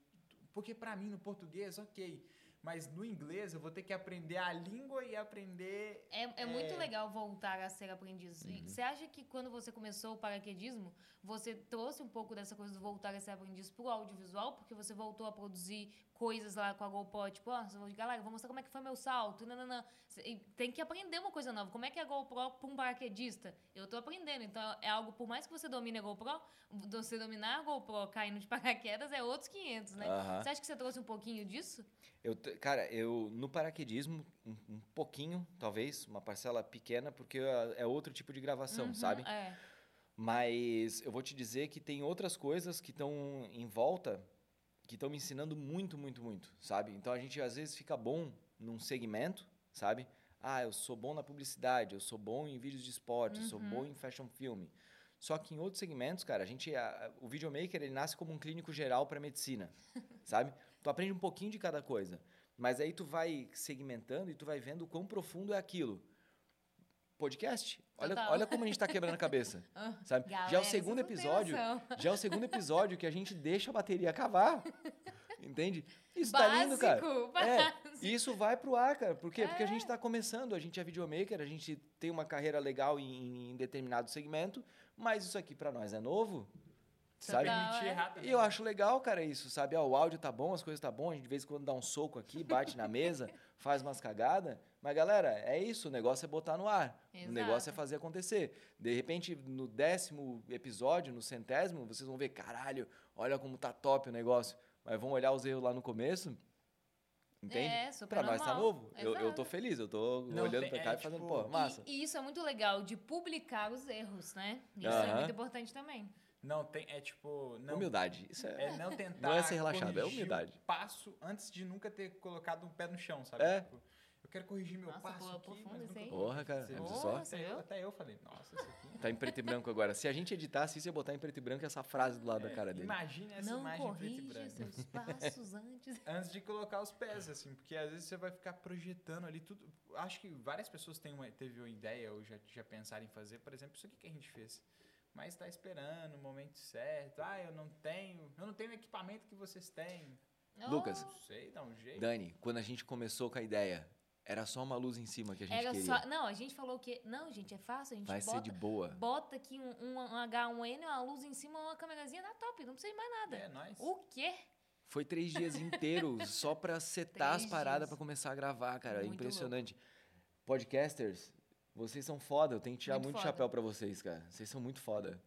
A: porque para mim no português, OK, mas no inglês eu vou ter que aprender a língua e aprender
B: É, é muito
A: É.
B: legal voltar a ser aprendiz.
C: Uhum.
B: Você acha que quando você começou o paraquedismo, você trouxe um pouco dessa coisa do voltar a ser aprendiz pro audiovisual, porque você voltou a produzir coisas lá com a GoPro, tipo, ó, galera, vou mostrar como é que foi meu salto, nananã. Tem que aprender uma coisa nova. Como é que é a GoPro para um paraquedista? Eu tô aprendendo. Então, é algo, por mais que você domine a GoPro, você dominar a GoPro caindo de [LAUGHS] paraquedas é outros 500, né? Você acha que você trouxe um pouquinho disso?
C: Eu, cara, eu no paraquedismo, um, um pouquinho, talvez, uma parcela pequena, porque é é outro tipo de gravação,
B: Uhum,
C: sabe?
B: É.
C: Mas eu vou te dizer que tem outras coisas que estão em volta que estão me ensinando muito, muito, muito, sabe? Então a gente às vezes fica bom num segmento, sabe? Ah, eu sou bom na publicidade, eu sou bom em vídeos de esporte, eu sou
B: Uhum.
C: bom em fashion film. Só que em outros segmentos, cara, a gente, a- o videomaker ele nasce como um clínico geral para medicina, [LAUGHS] sabe? Tu aprende um pouquinho de cada coisa, mas aí tu vai segmentando e tu vai vendo o quão profundo é aquilo. Podcast, olha,
B: Total.
C: olha como a gente tá quebrando a cabeça, [LAUGHS]
B: Ah,
C: sabe? Já é
B: galera,
C: o segundo episódio, já é o segundo episódio que a gente deixa a bateria cavar. [LAUGHS] Entende? Isso tá lindo, cara.
B: Básico,
C: É,
B: básico.
C: e isso vai pro ar, cara. Por quê? Porque a gente
B: É.
C: tá começando, a gente é videomaker, a gente tem uma carreira legal em, em determinado segmento, mas isso aqui pra nós é novo, sabe?
B: Total. É.
C: E eu acho legal, cara, isso, sabe? Ah, o áudio tá bom, as coisas tá bom, a gente de vez em quando dá um soco aqui, bate na mesa, [LAUGHS] faz umas cagadas. Mas, galera, é isso, o negócio é botar no ar. O negócio é
B: Exato.
C: fazer acontecer. De repente, no décimo episódio, no centésimo, vocês vão ver, caralho, olha como tá top o negócio. Mas vão olhar os erros lá no começo. Entende?
B: É, super
C: pra nós tá
B: normal.
C: novo. Eu, eu tô
B: Exato.
C: feliz, eu tô
A: Não,
C: olhando
A: tem-
C: pra cá
A: é,
C: e fazendo,
A: tipo,
C: pô, massa.
B: E, e isso é muito legal, de publicar os erros, né? Isso é
C: Aham.
B: muito importante também.
A: Não, tem, é tipo... Não,
C: Humildade. Isso é.
A: É não tentar
C: Não é ser relaxado, é humildade.
A: passo antes de nunca ter colocado um pé no chão, sabe?
C: É.
A: Tipo, quero corrigir meu
B: Nossa,
A: passo
B: pô,
A: aqui,
B: profundo
A: mas coloquei.
C: Porra, cara,
A: Você
C: viu? só?
A: Até eu, até eu falei, nossa, isso aqui...
C: Tá em preto e branco agora. Se a gente editasse isso, ia botar em preto e branco essa frase do lado da cara dele.
A: Imagine essa
B: Não
A: imagem em preto e branco.
B: seus [LAUGHS] passos antes.
A: Antes de colocar os pés, assim, porque às vezes você vai ficar projetando ali tudo. Acho que várias pessoas têm uma, teve uma ideia ou já, já pensaram em fazer, por exemplo, isso aqui que a gente fez. Mas tá esperando o momento certo. Ah, eu não tenho. Eu não tenho o equipamento que vocês têm.
C: Lucas.
A: Não sei, dá um jeito.
C: Dani, quando a gente começou com a ideia, era só uma luz em cima que a gente
B: Era
C: queria.
B: só. Não, a gente falou que. Não, gente, é fácil. A gente
C: Vai
B: bota,
C: ser de boa.
B: bota aqui um, um, um H1N, uma luz em cima, uma câmerazinha, dá top. Não precisa de mais nada.
A: É, nós.
B: O quê?
C: Foi três dias inteiros [LAUGHS] só pra setar
B: Três
C: as paradas pra começar a gravar, cara. É
B: Muito
C: impressionante. Podcasters, vocês são foda. Eu tenho que tirar
B: Muito
C: muito, chapéu pra vocês, cara. Vocês são muito foda.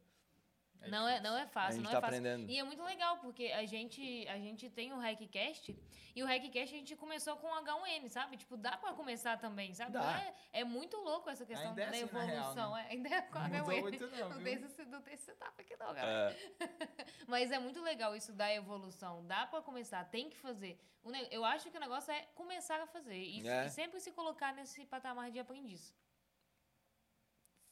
A: É
B: não, é, não é
C: a
B: fácil,
C: gente
B: não
C: tá
B: é fácil.
C: aprendendo.
B: E é muito legal, porque a gente, a gente tem o Hackcast, e o Hackcast a gente começou com H1N, sabe? Tipo, dá pra começar também, sabe? É, é muito louco essa questão
A: Ainda é
B: da
A: assim,
B: evolução. é, ainda é com
A: Não mudou
B: H1N.
A: muito não,
B: Não tem, esse, não tem esse setup aqui não, galera.
C: É, [LAUGHS]
B: Mas é muito legal isso da evolução. Dá pra começar, tem que fazer. Eu acho que o negócio é começar a fazer. E, e sempre se colocar nesse patamar de aprendiz.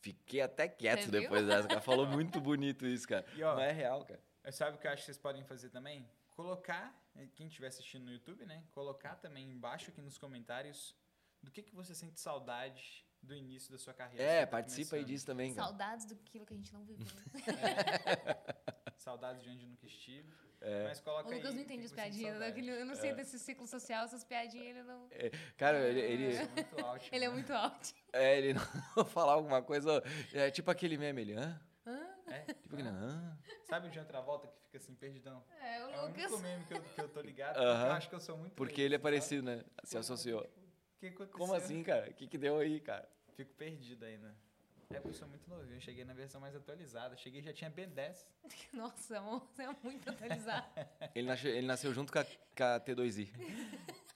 C: Fiquei até quieto
B: Você viu?
C: depois dessa, cara. Falou [LAUGHS] muito bonito isso, cara.
A: E, ó,
C: Mas é real, cara.
A: Sabe o que eu acho que vocês podem fazer também? Colocar, eh, quem estiver assistindo no YouTube, né? Colocar também embaixo aqui nos comentários do que, que você sente saudade do início da sua carreira.
C: É,
A: Você tá
C: participa aí
A: começando.
C: disso também, cara.
B: Saudades do que que a gente não viveu. [LAUGHS]
A: Saudades de onde nunca estive.
C: É.
A: Mas coloca
B: O Lucas
A: aí
B: não entende as piadinhas. daquele- Eu não sei desse ciclo social, essas piadinhas ele não.
C: Cara, ele, ele,
A: Isso é muito alto.
B: Ele é
A: mano.
B: muito alto.
C: é, ele não [LAUGHS] falar alguma coisa. É tipo aquele meme, ele, hã?
A: É.
C: Tipo aquele, hã?
A: Sabe o volta que fica assim, perdidão?
B: É, o
A: É o
B: Lucas.
A: único meme que eu, que eu tô ligado.
C: Aham.
A: porque Eu acho que eu sou muito
C: Porque
A: leigo,
C: ele é
A: sabe?
C: parecido, né? Se associou.
A: O que aconteceu?
C: Como assim, cara? O que, que deu aí, cara?
A: Fico perdido ainda. É porque eu sou muito novinho. Eu cheguei na versão mais atualizada. Cheguei e já tinha Ben 10. [LAUGHS]
B: Nossa, amor, você é muito atualizado. [LAUGHS]
C: Ele nasceu, ele nasceu junto com a, com a T2i.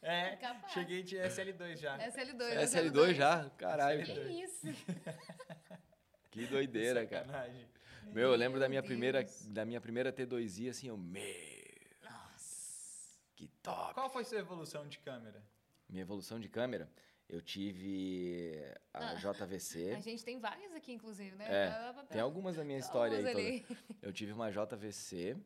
A: É,
B: Capaz.
A: cheguei de SL2 já.
B: SL2.
C: SL2 já? Caralho,
B: Que
C: cara.
B: isso? [LAUGHS]
C: Que doideira, cara.
A: Sacanagem.
C: Meu, eu lembro da minha
B: Meu
C: primeira, da minha primeira T2i, assim, eu, meu,
B: Nossa.
C: que top.
A: Qual foi sua evolução de câmera?
C: Minha evolução de câmera, eu tive a
B: Ah.
C: JVC.
B: A gente tem várias aqui, inclusive, né?
C: É, Tem algumas da minha história aí
B: Algumas
C: toda.
B: ali.
C: Eu tive uma JVC,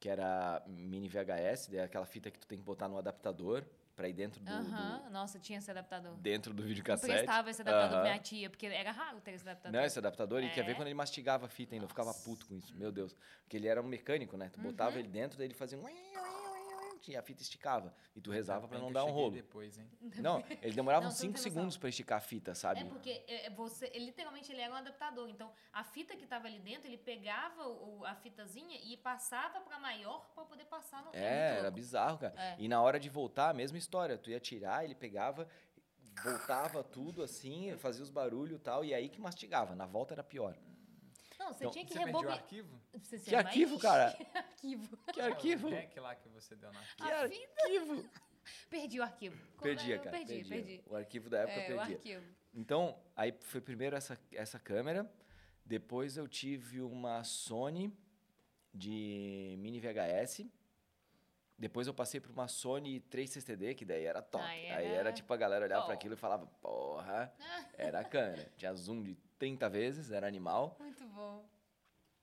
C: que era mini VHS, é aquela fita que tu tem que botar no adaptador pra ir dentro do,
B: Aham. Nossa, tinha esse adaptador.
C: do- dentro do
B: Eu
C: videocassete.
B: prestava esse adaptador pra
C: Aham.
B: minha tia, porque era raro ter esse adaptador.
C: Não, esse adaptador, e quer ver
B: É.
C: quando ele mastigava a fita ainda, eu ficava
B: Nossa.
C: puto com isso, meu Deus. Porque ele era um mecânico, né? Tu botava
B: Uhum.
C: ele dentro, daí ele fazia um... e a fita esticava. E tu rezava pra
A: Bem
C: não dar um rolo.
A: depois, hein?
C: Não, ele demorava
B: Não,
C: uns
B: tu não
C: 5
B: tem
C: segundos pra esticar a fita, sabe?
B: É porque é, você, ele, literalmente ele era um adaptador. Então, a fita que tava ali dentro, ele pegava o, a fitazinha e passava pra maior pra poder passar no
C: É, era bizarro, cara.
B: É.
C: E na hora de voltar, a mesma história. Tu ia tirar, ele pegava, voltava tudo assim, fazia os barulhos e tal, e aí que mastigava. Na volta era pior.
B: Não, você
C: Então,
B: tinha que
A: Você perdeu o
B: rebobinar.
A: arquivo?
B: Você
C: Que
B: ama-
C: arquivo,
B: Ixi,
C: cara? [LAUGHS]
B: arquivo.
C: Que arquivo?
A: O hack lá que você deu na
C: Que
B: A
C: arquivo? [LAUGHS]
B: Perdi o arquivo. É? Eu
C: cara.
B: Perdi,
C: perdia.
B: perdi.
C: O arquivo da época
B: É,
C: eu
B: o
C: perdia.
B: arquivo.
C: Então, aí foi primeiro essa, essa câmera. Depois eu tive uma Sony de mini VHS. Depois eu passei por uma Sony 360D, que daí era top.
B: Aí
C: Aí
B: era
C: era tipo a galera olhava pra
B: top.
C: aquilo e falava, porra, [LAUGHS] era a câmera. Tinha zoom de 30 vezes, era animal.
B: Muito bom.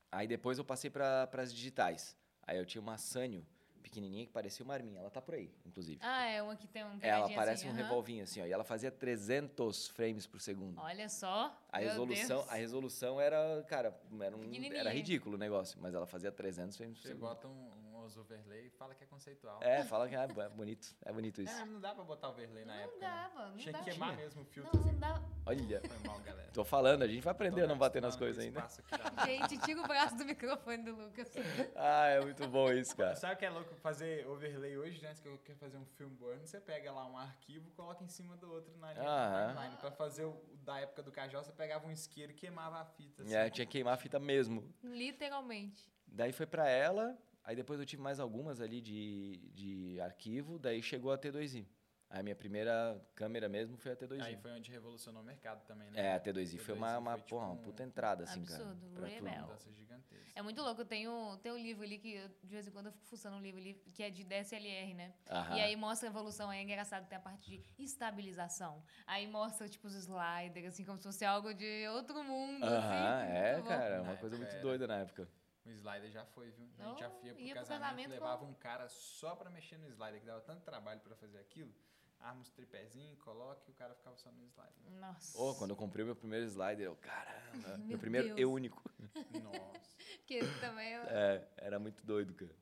C: Aí depois eu passei para as digitais. Aí eu tinha uma Sanyo pequenininha que parecia uma arminha. Ela tá por aí, inclusive.
B: Ah, é uma que tem um
C: Ela parece
B: assim,
C: um
B: aham.
C: revolvinho assim, ó. E ela fazia 300 frames por segundo.
B: Olha só.
C: A
B: meu
C: resolução,
B: Deus.
C: a resolução era, cara, era, um, era ridículo o negócio, mas ela fazia 300 frames por
A: Você
C: segundo.
A: bota um, uns overlay e fala que é conceitual.
C: É, fala que é bo- bonito, é bonito isso.
A: É, não dá pra botar overlay na
B: Não
A: época. né?
B: dava, não
A: Tinha
B: dava.
A: que queimar
C: Tinha.
A: mesmo o filtro.
B: Não, não dá.
C: Olha,
A: Foi mal, galera.
C: tô falando, a gente vai aprender a não bater nas coisas ainda. [LAUGHS]
B: Gente, tira o braço do microfone do Lucas.
C: Ah, é muito bom isso, cara.
A: Sabe o que é louco fazer overlay hoje, né? Se eu quer fazer um film burn, você pega lá um arquivo, coloca em cima do outro na linha timeline. Pra fazer o da época do Cajal, você pegava um isqueiro e queimava a fita. Assim.
C: É, tinha que queimar a fita mesmo.
B: Literalmente.
C: Daí foi pra ela, aí depois eu tive mais algumas ali de, de arquivo, daí chegou a T2i. Aí a minha primeira câmera mesmo foi a T2i.
A: Aí foi onde revolucionou o mercado também, né?
C: É, a T2i foi uma,
A: T2i
C: uma,
A: foi, tipo,
C: porra, uma
A: um-
C: puta entrada, assim, cara.
B: Absurdo.
A: Mudança gigantesca.
B: É muito louco. Eu tenho, tenho um livro ali que eu, de vez em quando eu fico fuçando um livro ali que é de DSLR, né?
C: Aham.
B: E aí mostra a evolução. Aí é engraçado tem a parte de estabilização. Aí mostra, tipo, os sliders, assim, como se fosse algo de outro mundo.
C: Aham,
B: assim,
C: é, cara,
A: Na
C: uma coisa
A: época
C: muito
A: era.
C: doida na época.
A: O slider já foi, viu? A gente já
B: Oh,
A: ia pro
B: ia pro
A: casamento,
B: casamento
A: levava um cara só pra mexer no slider, que dava tanto trabalho pra fazer aquilo. Arma os tripézinhos, coloca e o cara ficava só no slider.
B: Nossa.
C: Ô, quando eu comprei meu primeiro slider, eu, caramba, [LAUGHS] meu
B: Meu
C: primeiro
B: Deus.
C: e único. [LAUGHS]
A: Nossa.
B: Que também é
C: É, era muito doido, cara.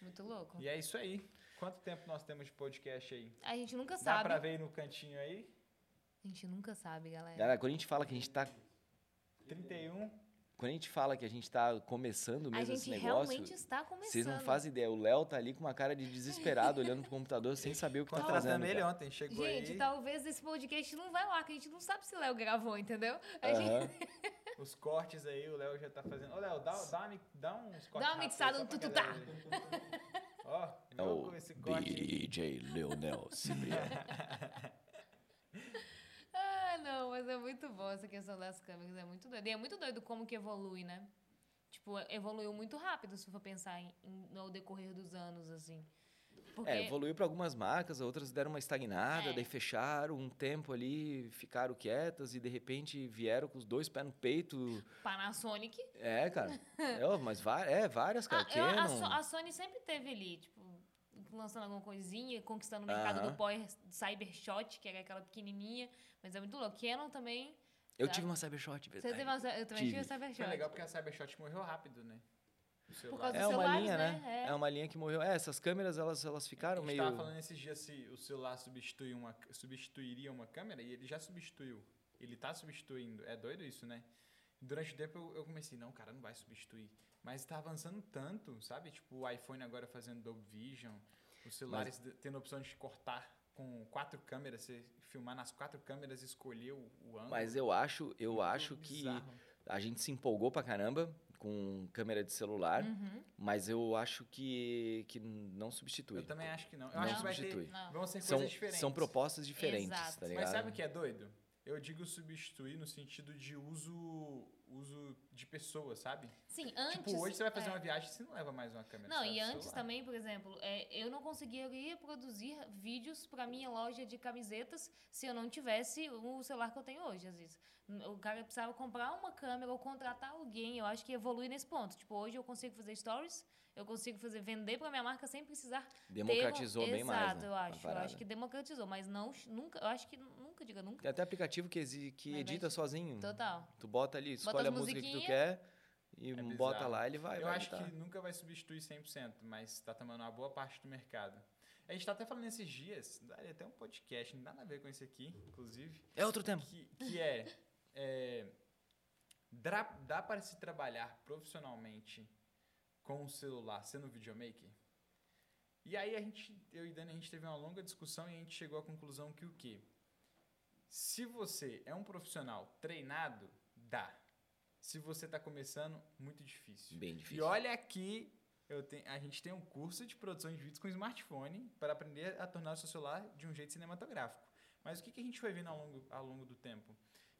B: muito louco.
A: E é isso aí. Quanto tempo nós temos de podcast aí?
B: A gente nunca
A: Dá
B: sabe.
A: pra ver aí no cantinho aí?
B: A gente nunca sabe, galera.
C: Galera, quando a gente fala que a gente tá.
A: 31.
C: Quando a gente fala que a gente tá começando
B: A
C: mesmo esse
B: gente
C: negócio,
B: realmente está começando.
C: vocês não fazem ideia. O Léo tá ali com uma cara de desesperado [LAUGHS] olhando pro computador sem saber o que tá fazendo.
A: ele ontem, chegou
B: Gente,
A: aí.
B: talvez esse podcast não vai lá, que a gente não sabe se Léo gravou, entendeu? A gente
C: Aham. [LAUGHS]
A: Os cortes aí, o Léo já tá fazendo. Ô, Léo, dá, dá, uma, dá uns cortes.
B: uma
A: rápidos aí,
B: mixada no tututá.
A: Ó,
C: É
A: viu
C: o
A: esse corte?
C: DJ Leonel [LAUGHS] Cipriano.
B: Não, mas é muito bom essa questão das câmeras, é muito doido. E é muito doido como que evolui, né? Tipo, evoluiu muito rápido, se for pensar em, no decorrer dos anos, assim. Porque,
C: É, evoluiu para algumas marcas, outras deram uma estagnada,
B: É.
C: daí fecharam um tempo ali, ficaram quietas e de repente vieram com os dois pés no peito.
B: Panasonic...
C: É, cara. [LAUGHS] É, mas é, várias, cara.
B: Ah, eu- a. So- a Sony sempre teve ali, tipo, lançando alguma coisinha, conquistando o mercado
C: Aham.
B: do Power Cybershot, que era aquela pequenininha, mas é muito louco. Canon também...
C: Eu
B: tá.
C: tive uma Cybershot,
B: Você
C: verdade.
B: teve uma, eu também tive
C: Tive.
B: a Cybershot.
A: Foi legal porque a Cybershot morreu rápido, né? Celular.
B: causa
C: É
B: dos
C: uma
B: celulares,
C: linha,
B: né?
C: né?
B: É.
C: É. uma linha que morreu. É, essas câmeras, elas, elas
A: A
C: ficaram
A: gente
C: meio...
A: tava falando esses dias se o celular substitui uma, substituiria uma câmera e ele já substituiu. Ele tá substituindo. É doido isso, né? Durante o tempo eu, eu comecei, não, cara, não vai substituir. Mas tá avançando tanto, sabe? Tipo, o iPhone agora fazendo Dolby Vision, os celulares de- tendo a opção de cortar com quatro câmeras, você filmar nas quatro câmeras e escolher o, o ângulo.
C: Mas eu acho, eu acho que a gente se empolgou pra caramba com câmera de celular,
B: Uhum.
C: mas eu acho que, que não substitui.
A: Eu também acho que não. Eu
C: Não
A: acho que vai ter.
C: substitui.
B: Não.
A: Vão ser
C: São,
A: coisas diferentes.
C: são propostas diferentes,
B: Exato.
C: tá ligado?
A: Mas sabe o que é doido? Eu digo substituir no sentido de uso, uso de pessoa, sabe?
B: Sim, antes...
A: tipo, hoje você vai fazer
B: é.
A: uma viagem, você não leva mais uma câmera.
B: Não, e antes
A: celular.
B: também, por exemplo, é, eu não conseguiria produzir vídeos para minha loja de camisetas se eu não tivesse o celular que eu tenho hoje, às vezes. O cara precisava comprar uma câmera ou contratar alguém. Eu acho que evolui nesse ponto. Tipo, hoje eu consigo fazer stories, eu consigo fazer vender para minha marca sem precisar
C: Democratizou
B: ter um...
C: bem mais.
B: Exato,
C: né,
B: eu acho. Eu acho que democratizou, mas não nunca, eu acho que diga nunca.
C: Tem até aplicativo que, exi- que
B: Mas
C: edita
B: vai-
C: sozinho.
B: Total.
C: Tu bota ali, escolhe
B: as
C: a música que tu quer e
A: É
C: bota lá, ele vai.
A: Eu
C: vai
A: acho
C: editar.
A: que nunca vai substituir 100%, mas está tomando uma boa parte do mercado. A gente tá até falando esses dias, daria até um podcast, não dá nada a ver com esse aqui, inclusive,
C: É outro tempo.
A: que, que é, é dá, dá para se trabalhar profissionalmente com o celular sendo videomaker? E aí a gente, eu e Dani, a gente teve uma longa discussão e a gente chegou à conclusão que o quê? Se você é um profissional treinado, dá. Se você está começando, muito difícil.
C: Bem
A: E
C: difícil.
A: olha aqui, eu tenho, a gente tem um curso de produção de vídeos com smartphone para aprender a tornar o seu celular de um jeito cinematográfico. Mas o que, que a gente foi vendo ao longo, ao longo do tempo?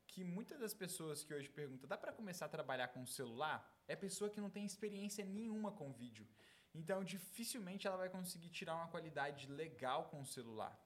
A: Que muitas das pessoas que hoje perguntam, dá para começar a trabalhar com o celular? É pessoa que não tem experiência nenhuma com vídeo. Então, dificilmente ela vai conseguir tirar uma qualidade legal com o celular.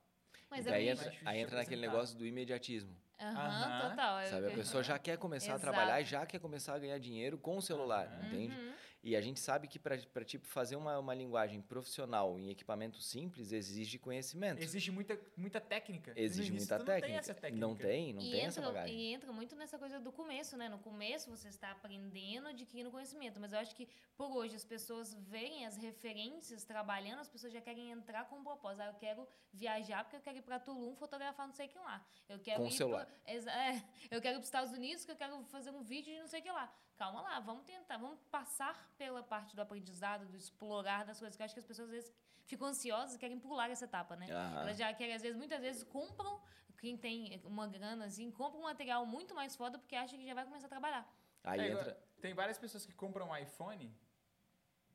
B: Mas é
C: daí
B: muito-
C: entra, aí entra naquele negócio do imediatismo.
B: Aham,
A: Aham.
B: total. é
C: Sabe? A pessoa já quer começar a
B: Exato.
C: trabalhar e já quer começar a ganhar dinheiro com o celular,
A: Aham.
C: entende?
B: Uhum.
C: E a gente sabe que para tipo, fazer uma, uma linguagem profissional em equipamento simples exige conhecimento.
A: Exige muita, muita técnica.
C: Exige muita
A: tu Não tem
C: técnica.
A: essa técnica.
C: Não tem, não
B: e,
C: tem
B: entra,
C: essa bagagem.
B: e entra muito nessa coisa do começo, né? No começo você está aprendendo, adquirindo conhecimento. Mas eu acho que por hoje as pessoas veem as referências trabalhando, as pessoas já querem entrar com um propósito. Ah, eu quero viajar porque eu quero ir para Tulum fotografar não sei o que lá. Eu quero
C: Com o
B: ir
C: celular.
B: Pra, exa- [LAUGHS] é, eu quero ir para os Estados Unidos que eu quero fazer um vídeo de não sei o que lá. Calma lá, vamos tentar, vamos passar pela parte do aprendizado, do explorar das coisas. Que eu acho que as pessoas às vezes ficam ansiosas e querem pular essa etapa, né?
C: Aham.
B: Elas já querem, às vezes, muitas vezes compram, quem tem uma grana assim, compra um material muito mais foda porque acha que já vai começar a trabalhar.
C: Aí
A: É,
C: entra.
A: Tem várias pessoas que compram um iPhone,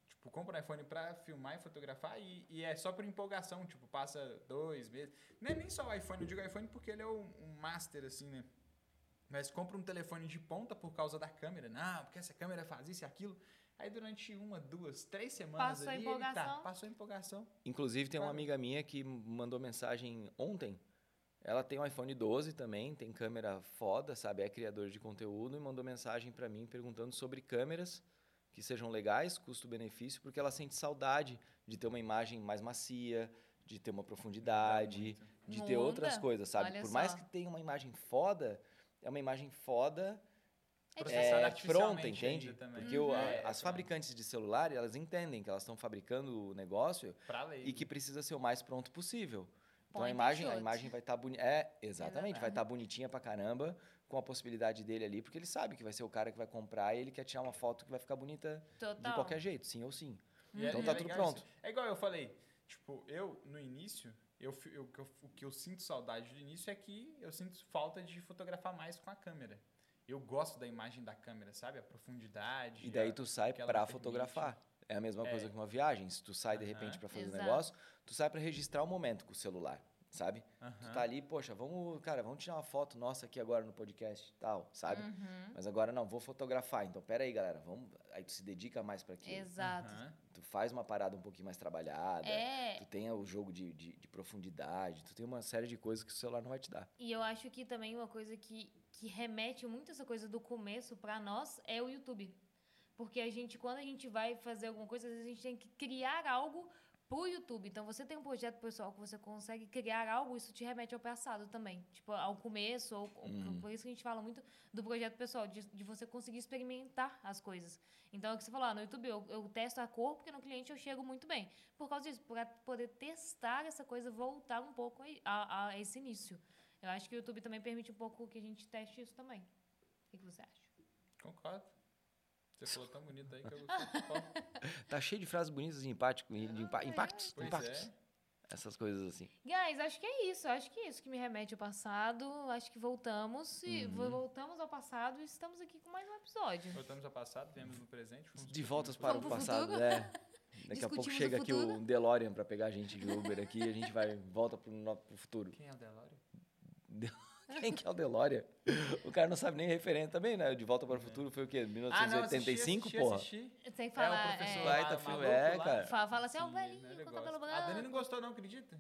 A: tipo, compram um iPhone pra filmar e fotografar e, e é só por empolgação, tipo, passa dois meses. Não é nem só o iPhone, eu digo iPhone porque ele é um, um master, assim, né? Mas compra um telefone de ponta por causa da câmera. Não, porque essa câmera faz isso e aquilo. Aí durante uma, duas, três semanas
B: Passou a
A: ali, ele tá,
B: empolgação.
A: passou a empolgação.
C: Inclusive, tem uma amiga minha que mandou mensagem ontem. Ela tem um iPhone 12 também, tem câmera foda, sabe? É criador de conteúdo e mandou mensagem para mim perguntando sobre câmeras que sejam legais, custo-benefício, porque ela sente saudade de ter uma imagem mais macia, de ter uma profundidade, de ter outras
B: Muda.
C: coisas, sabe?
B: Olha
C: Por mais
B: só.
C: que tenha uma imagem foda, é uma imagem foda
B: É
A: Processada
C: é, pronta,
A: artificialmente
C: entende? Porque o- a-
A: É,
C: as
A: pronto.
C: fabricantes de celular, elas entendem que elas estão fabricando o negócio e que precisa ser o mais pronto possível. Então a
B: Point and
C: imagem, a imagem vai estar bonita. É, exatamente, vai
B: Exatamente.
C: estar bonitinha pra caramba, com a possibilidade dele ali, porque ele sabe que vai ser o cara que vai comprar e ele quer tirar uma foto que vai ficar bonita
B: Total.
C: de qualquer jeito, sim ou sim.
A: É-
C: Então tá
A: é
C: tudo pronto.
A: isso. É igual eu falei, tipo, eu, no início, eu, eu- o que eu- o que eu sinto saudade do início é que eu sinto falta de fotografar mais com a câmera. Eu gosto da imagem da câmera, sabe? A profundidade.
C: E daí
A: a-
C: tu sai
A: permite.
C: fotografar. É a mesma
A: É.
C: coisa que uma viagem. Se tu sai de
A: Aham.
C: repente pra fazer um negócio, tu sai pra registrar o momento com o celular, sabe? Tu
A: Aham.
C: tá ali, poxa, vamos, cara, vamos tirar uma foto nossa aqui agora no podcast, tal, sabe?
B: Uhum.
C: Mas agora não, vou fotografar. Então, pera aí, galera, vamos, aí tu se dedica mais pra aquilo.
B: Exato.
C: Faz uma parada um pouquinho mais trabalhada.
B: É,
C: Tu tem o jogo de, de, de profundidade, tu tem uma série de coisas que o celular não vai te dar.
B: E eu acho que também uma coisa que, que remete muito essa coisa do começo pra nós é o YouTube. Porque a gente, quando a gente vai fazer alguma coisa, às vezes a gente tem que criar algo pro YouTube. Então, você tem um projeto pessoal que você consegue criar algo, isso te remete ao passado também. Tipo, ao começo, ou,
C: Uhum.
B: por isso que a gente fala muito do projeto pessoal, de, de você conseguir experimentar as coisas. Então, é o que você falou, ah, no YouTube eu, eu testo a cor, porque no cliente eu chego muito bem. Por causa disso, para poder testar essa coisa, voltar um pouco aí a, a esse início. Eu acho que o YouTube também permite um pouco que a gente teste isso também. O que que você acha?
A: Concordo. Você falou tão bonito aí que eu [LAUGHS] gostei.
C: Tá cheio de frases bonitas de empático, de impa-
B: Ah, é.
C: impactos,
A: Pois
C: impactos.
A: é.
C: Essas coisas assim.
B: Guys, acho que é isso. Acho que é isso que me remete ao passado. Acho que voltamos. E
C: Uhum.
B: voltamos ao passado e estamos aqui com mais um episódio.
A: Voltamos ao passado, viemos no presente. fomos
C: De voltas para o passado,
B: futuro?
C: é. [LAUGHS] Daqui a pouco
B: Discutimos
C: chega
B: o
C: aqui o DeLorean pra pegar a gente de Uber aqui e a gente vai volta pro, no- pro futuro.
A: Quem é o Delório? [LAUGHS]
C: Quem que é o DeLorean? O cara não sabe nem referente também, né? De Volta para o Futuro foi o quê?
A: Ah, não, assisti,
C: 1985,
A: assisti,
C: porra?
A: assisti.
B: Tem que
A: É o
B: falar.
A: professor
B: é,
C: Baita filme, é, cara.
B: Fala, fala assim, o
A: Sim,
B: velhinho com cabelo
A: A Dani não
B: branco.
A: gostou não, acredita?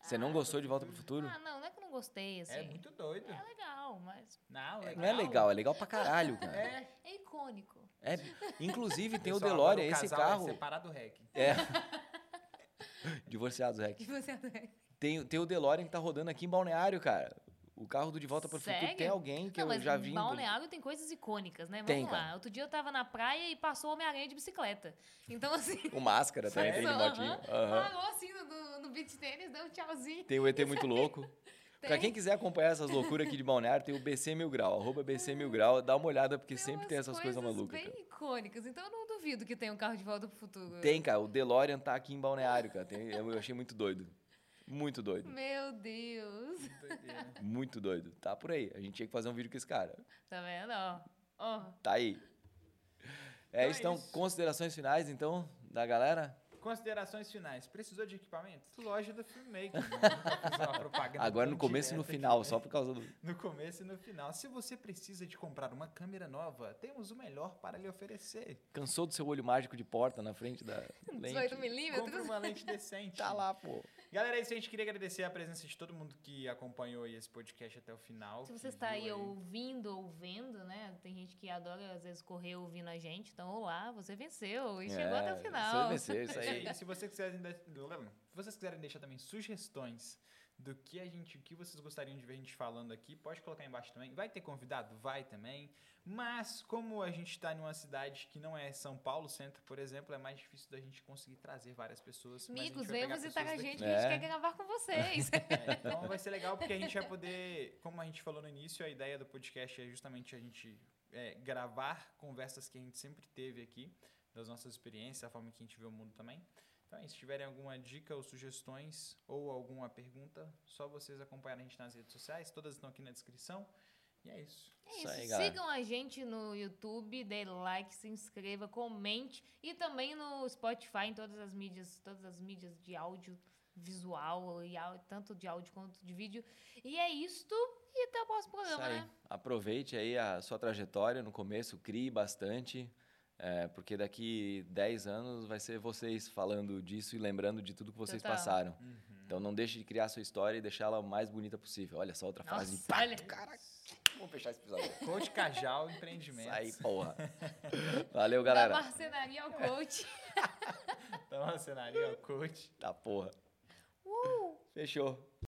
C: Você não gostou de Volta para o Futuro?
B: Ah, não, não é que eu não gostei, assim.
A: É muito doido.
B: É legal, mas
A: Não, legal.
C: Não é legal, é legal pra caralho, cara.
A: É.
B: é icônico.
C: É, inclusive tem o
A: Pessoal,
C: DeLorean,
A: o
C: esse
A: casal
C: carro.
A: É separado do REC.
C: É. [LAUGHS] Divorciados, Rec.
B: Que você
C: Tem, tem o DeLorean que tá rodando aqui em Balneário, cara. O carro do De Volta para o Futuro tem alguém que
B: Não,
C: eu já vi.
B: Balneário tem coisas icônicas, né? Vamos
C: Tem,
B: lá.
C: cara.
B: Outro dia eu tava na praia e passou o Homem-Aranha de bicicleta. Então, assim. [LAUGHS]
C: O Máscara também tem de motinho.
B: Parou assim no, no, beach tênis, deu um tchauzinho.
C: Tem o ET muito louco. [LAUGHS] Pra
B: Tem.
C: quem quiser acompanhar essas loucuras aqui de Balneário, tem o BC Mil Grau, arroba BC Mil Grau, dá uma olhada, porque sempre
B: umas
C: tem essas coisas malucas.
B: bem
C: cara.
B: icônicas. Então eu não duvido que tenha um carro de volta pro futuro.
C: Tem, cara, o DeLorean tá aqui em Balneário, cara. Tem- eu achei muito doido. Muito doido.
B: Meu Deus.
C: Muito doido. Tá por aí. A gente tinha que fazer um vídeo com esse cara.
B: Tá vendo? Ó. Ó.
C: Tá aí. É,
A: Então é
C: isso, então,
A: isso.
C: considerações finais, então, da galera?
A: Considerações finais. Precisou de equipamento? Loja do Filmmaker. né? [LAUGHS]
C: Agora no começo e no final,
A: aqui,
C: só por causa do.
A: No começo e no final. Se você precisa de comprar uma câmera nova, temos o melhor para lhe oferecer.
C: Cansou do seu olho mágico de porta na frente da
B: 18 [LAUGHS]
C: lente?
A: Compre
B: milímetros.
A: uma lente decente.
C: Tá lá, pô.
A: Galera, é isso. A gente queria agradecer a presença de todo mundo que acompanhou aí esse podcast até o final.
B: Se você está aí
A: viu
B: ouvindo ou vendo, né? Tem gente que adora, às vezes, correr ouvindo a gente. Então, olá, você venceu e chegou até o
C: É,
B: final.
C: Você venceu, isso
A: É
C: aí.
A: aí. [LAUGHS] Se vocês quiserem, se vocês quiserem deixar também sugestões do que a gente, o que vocês gostariam de ver a gente falando aqui, pode colocar aí embaixo também. Vai ter convidado? Vai também. Mas como a gente está numa cidade que não é São Paulo Centro, por exemplo, é mais difícil da gente conseguir trazer várias pessoas. mas a gente
B: Amigos,
A: pegar
B: visitar a gente que a gente
C: É.
B: quer gravar com vocês. [LAUGHS]
A: É, então vai ser legal porque a gente vai poder, como a gente falou no início, a ideia do podcast é justamente a gente é, gravar conversas que a gente sempre teve aqui, das nossas experiências, a forma que a gente vê o mundo também. Então, é isso. se tiverem alguma dica ou sugestões ou alguma pergunta, só vocês acompanharem a gente nas redes sociais, todas estão aqui na descrição. E é isso.
B: É
C: Isso
B: isso.
C: aí, galera.
B: Sigam a gente no YouTube, dê like, se inscreva, comente e também no Spotify, em todas as mídias, todas as mídias de áudio visual e áudio, tanto de áudio quanto de vídeo. E é isto e até o próximo
C: Isso
B: programa,
C: aí.
B: né?
C: Aproveite aí a sua trajetória no começo, crie bastante, é, porque daqui 10 anos vai ser vocês falando disso e lembrando de tudo que vocês
B: Total.
C: passaram.
A: Uhum.
C: Então não deixe de criar a sua história e deixá-la o mais bonita possível. Olha só outra frase.
B: Nossa, olha.
C: Cara, vamos fechar esse episódio.
A: Coach Cajal Empreendimentos.
C: Isso aí, porra. Valeu,
B: Da
C: galera.
B: marcenaria ao coach.
A: Então, a cenaria, o coach.
C: Tá porra. Fechou.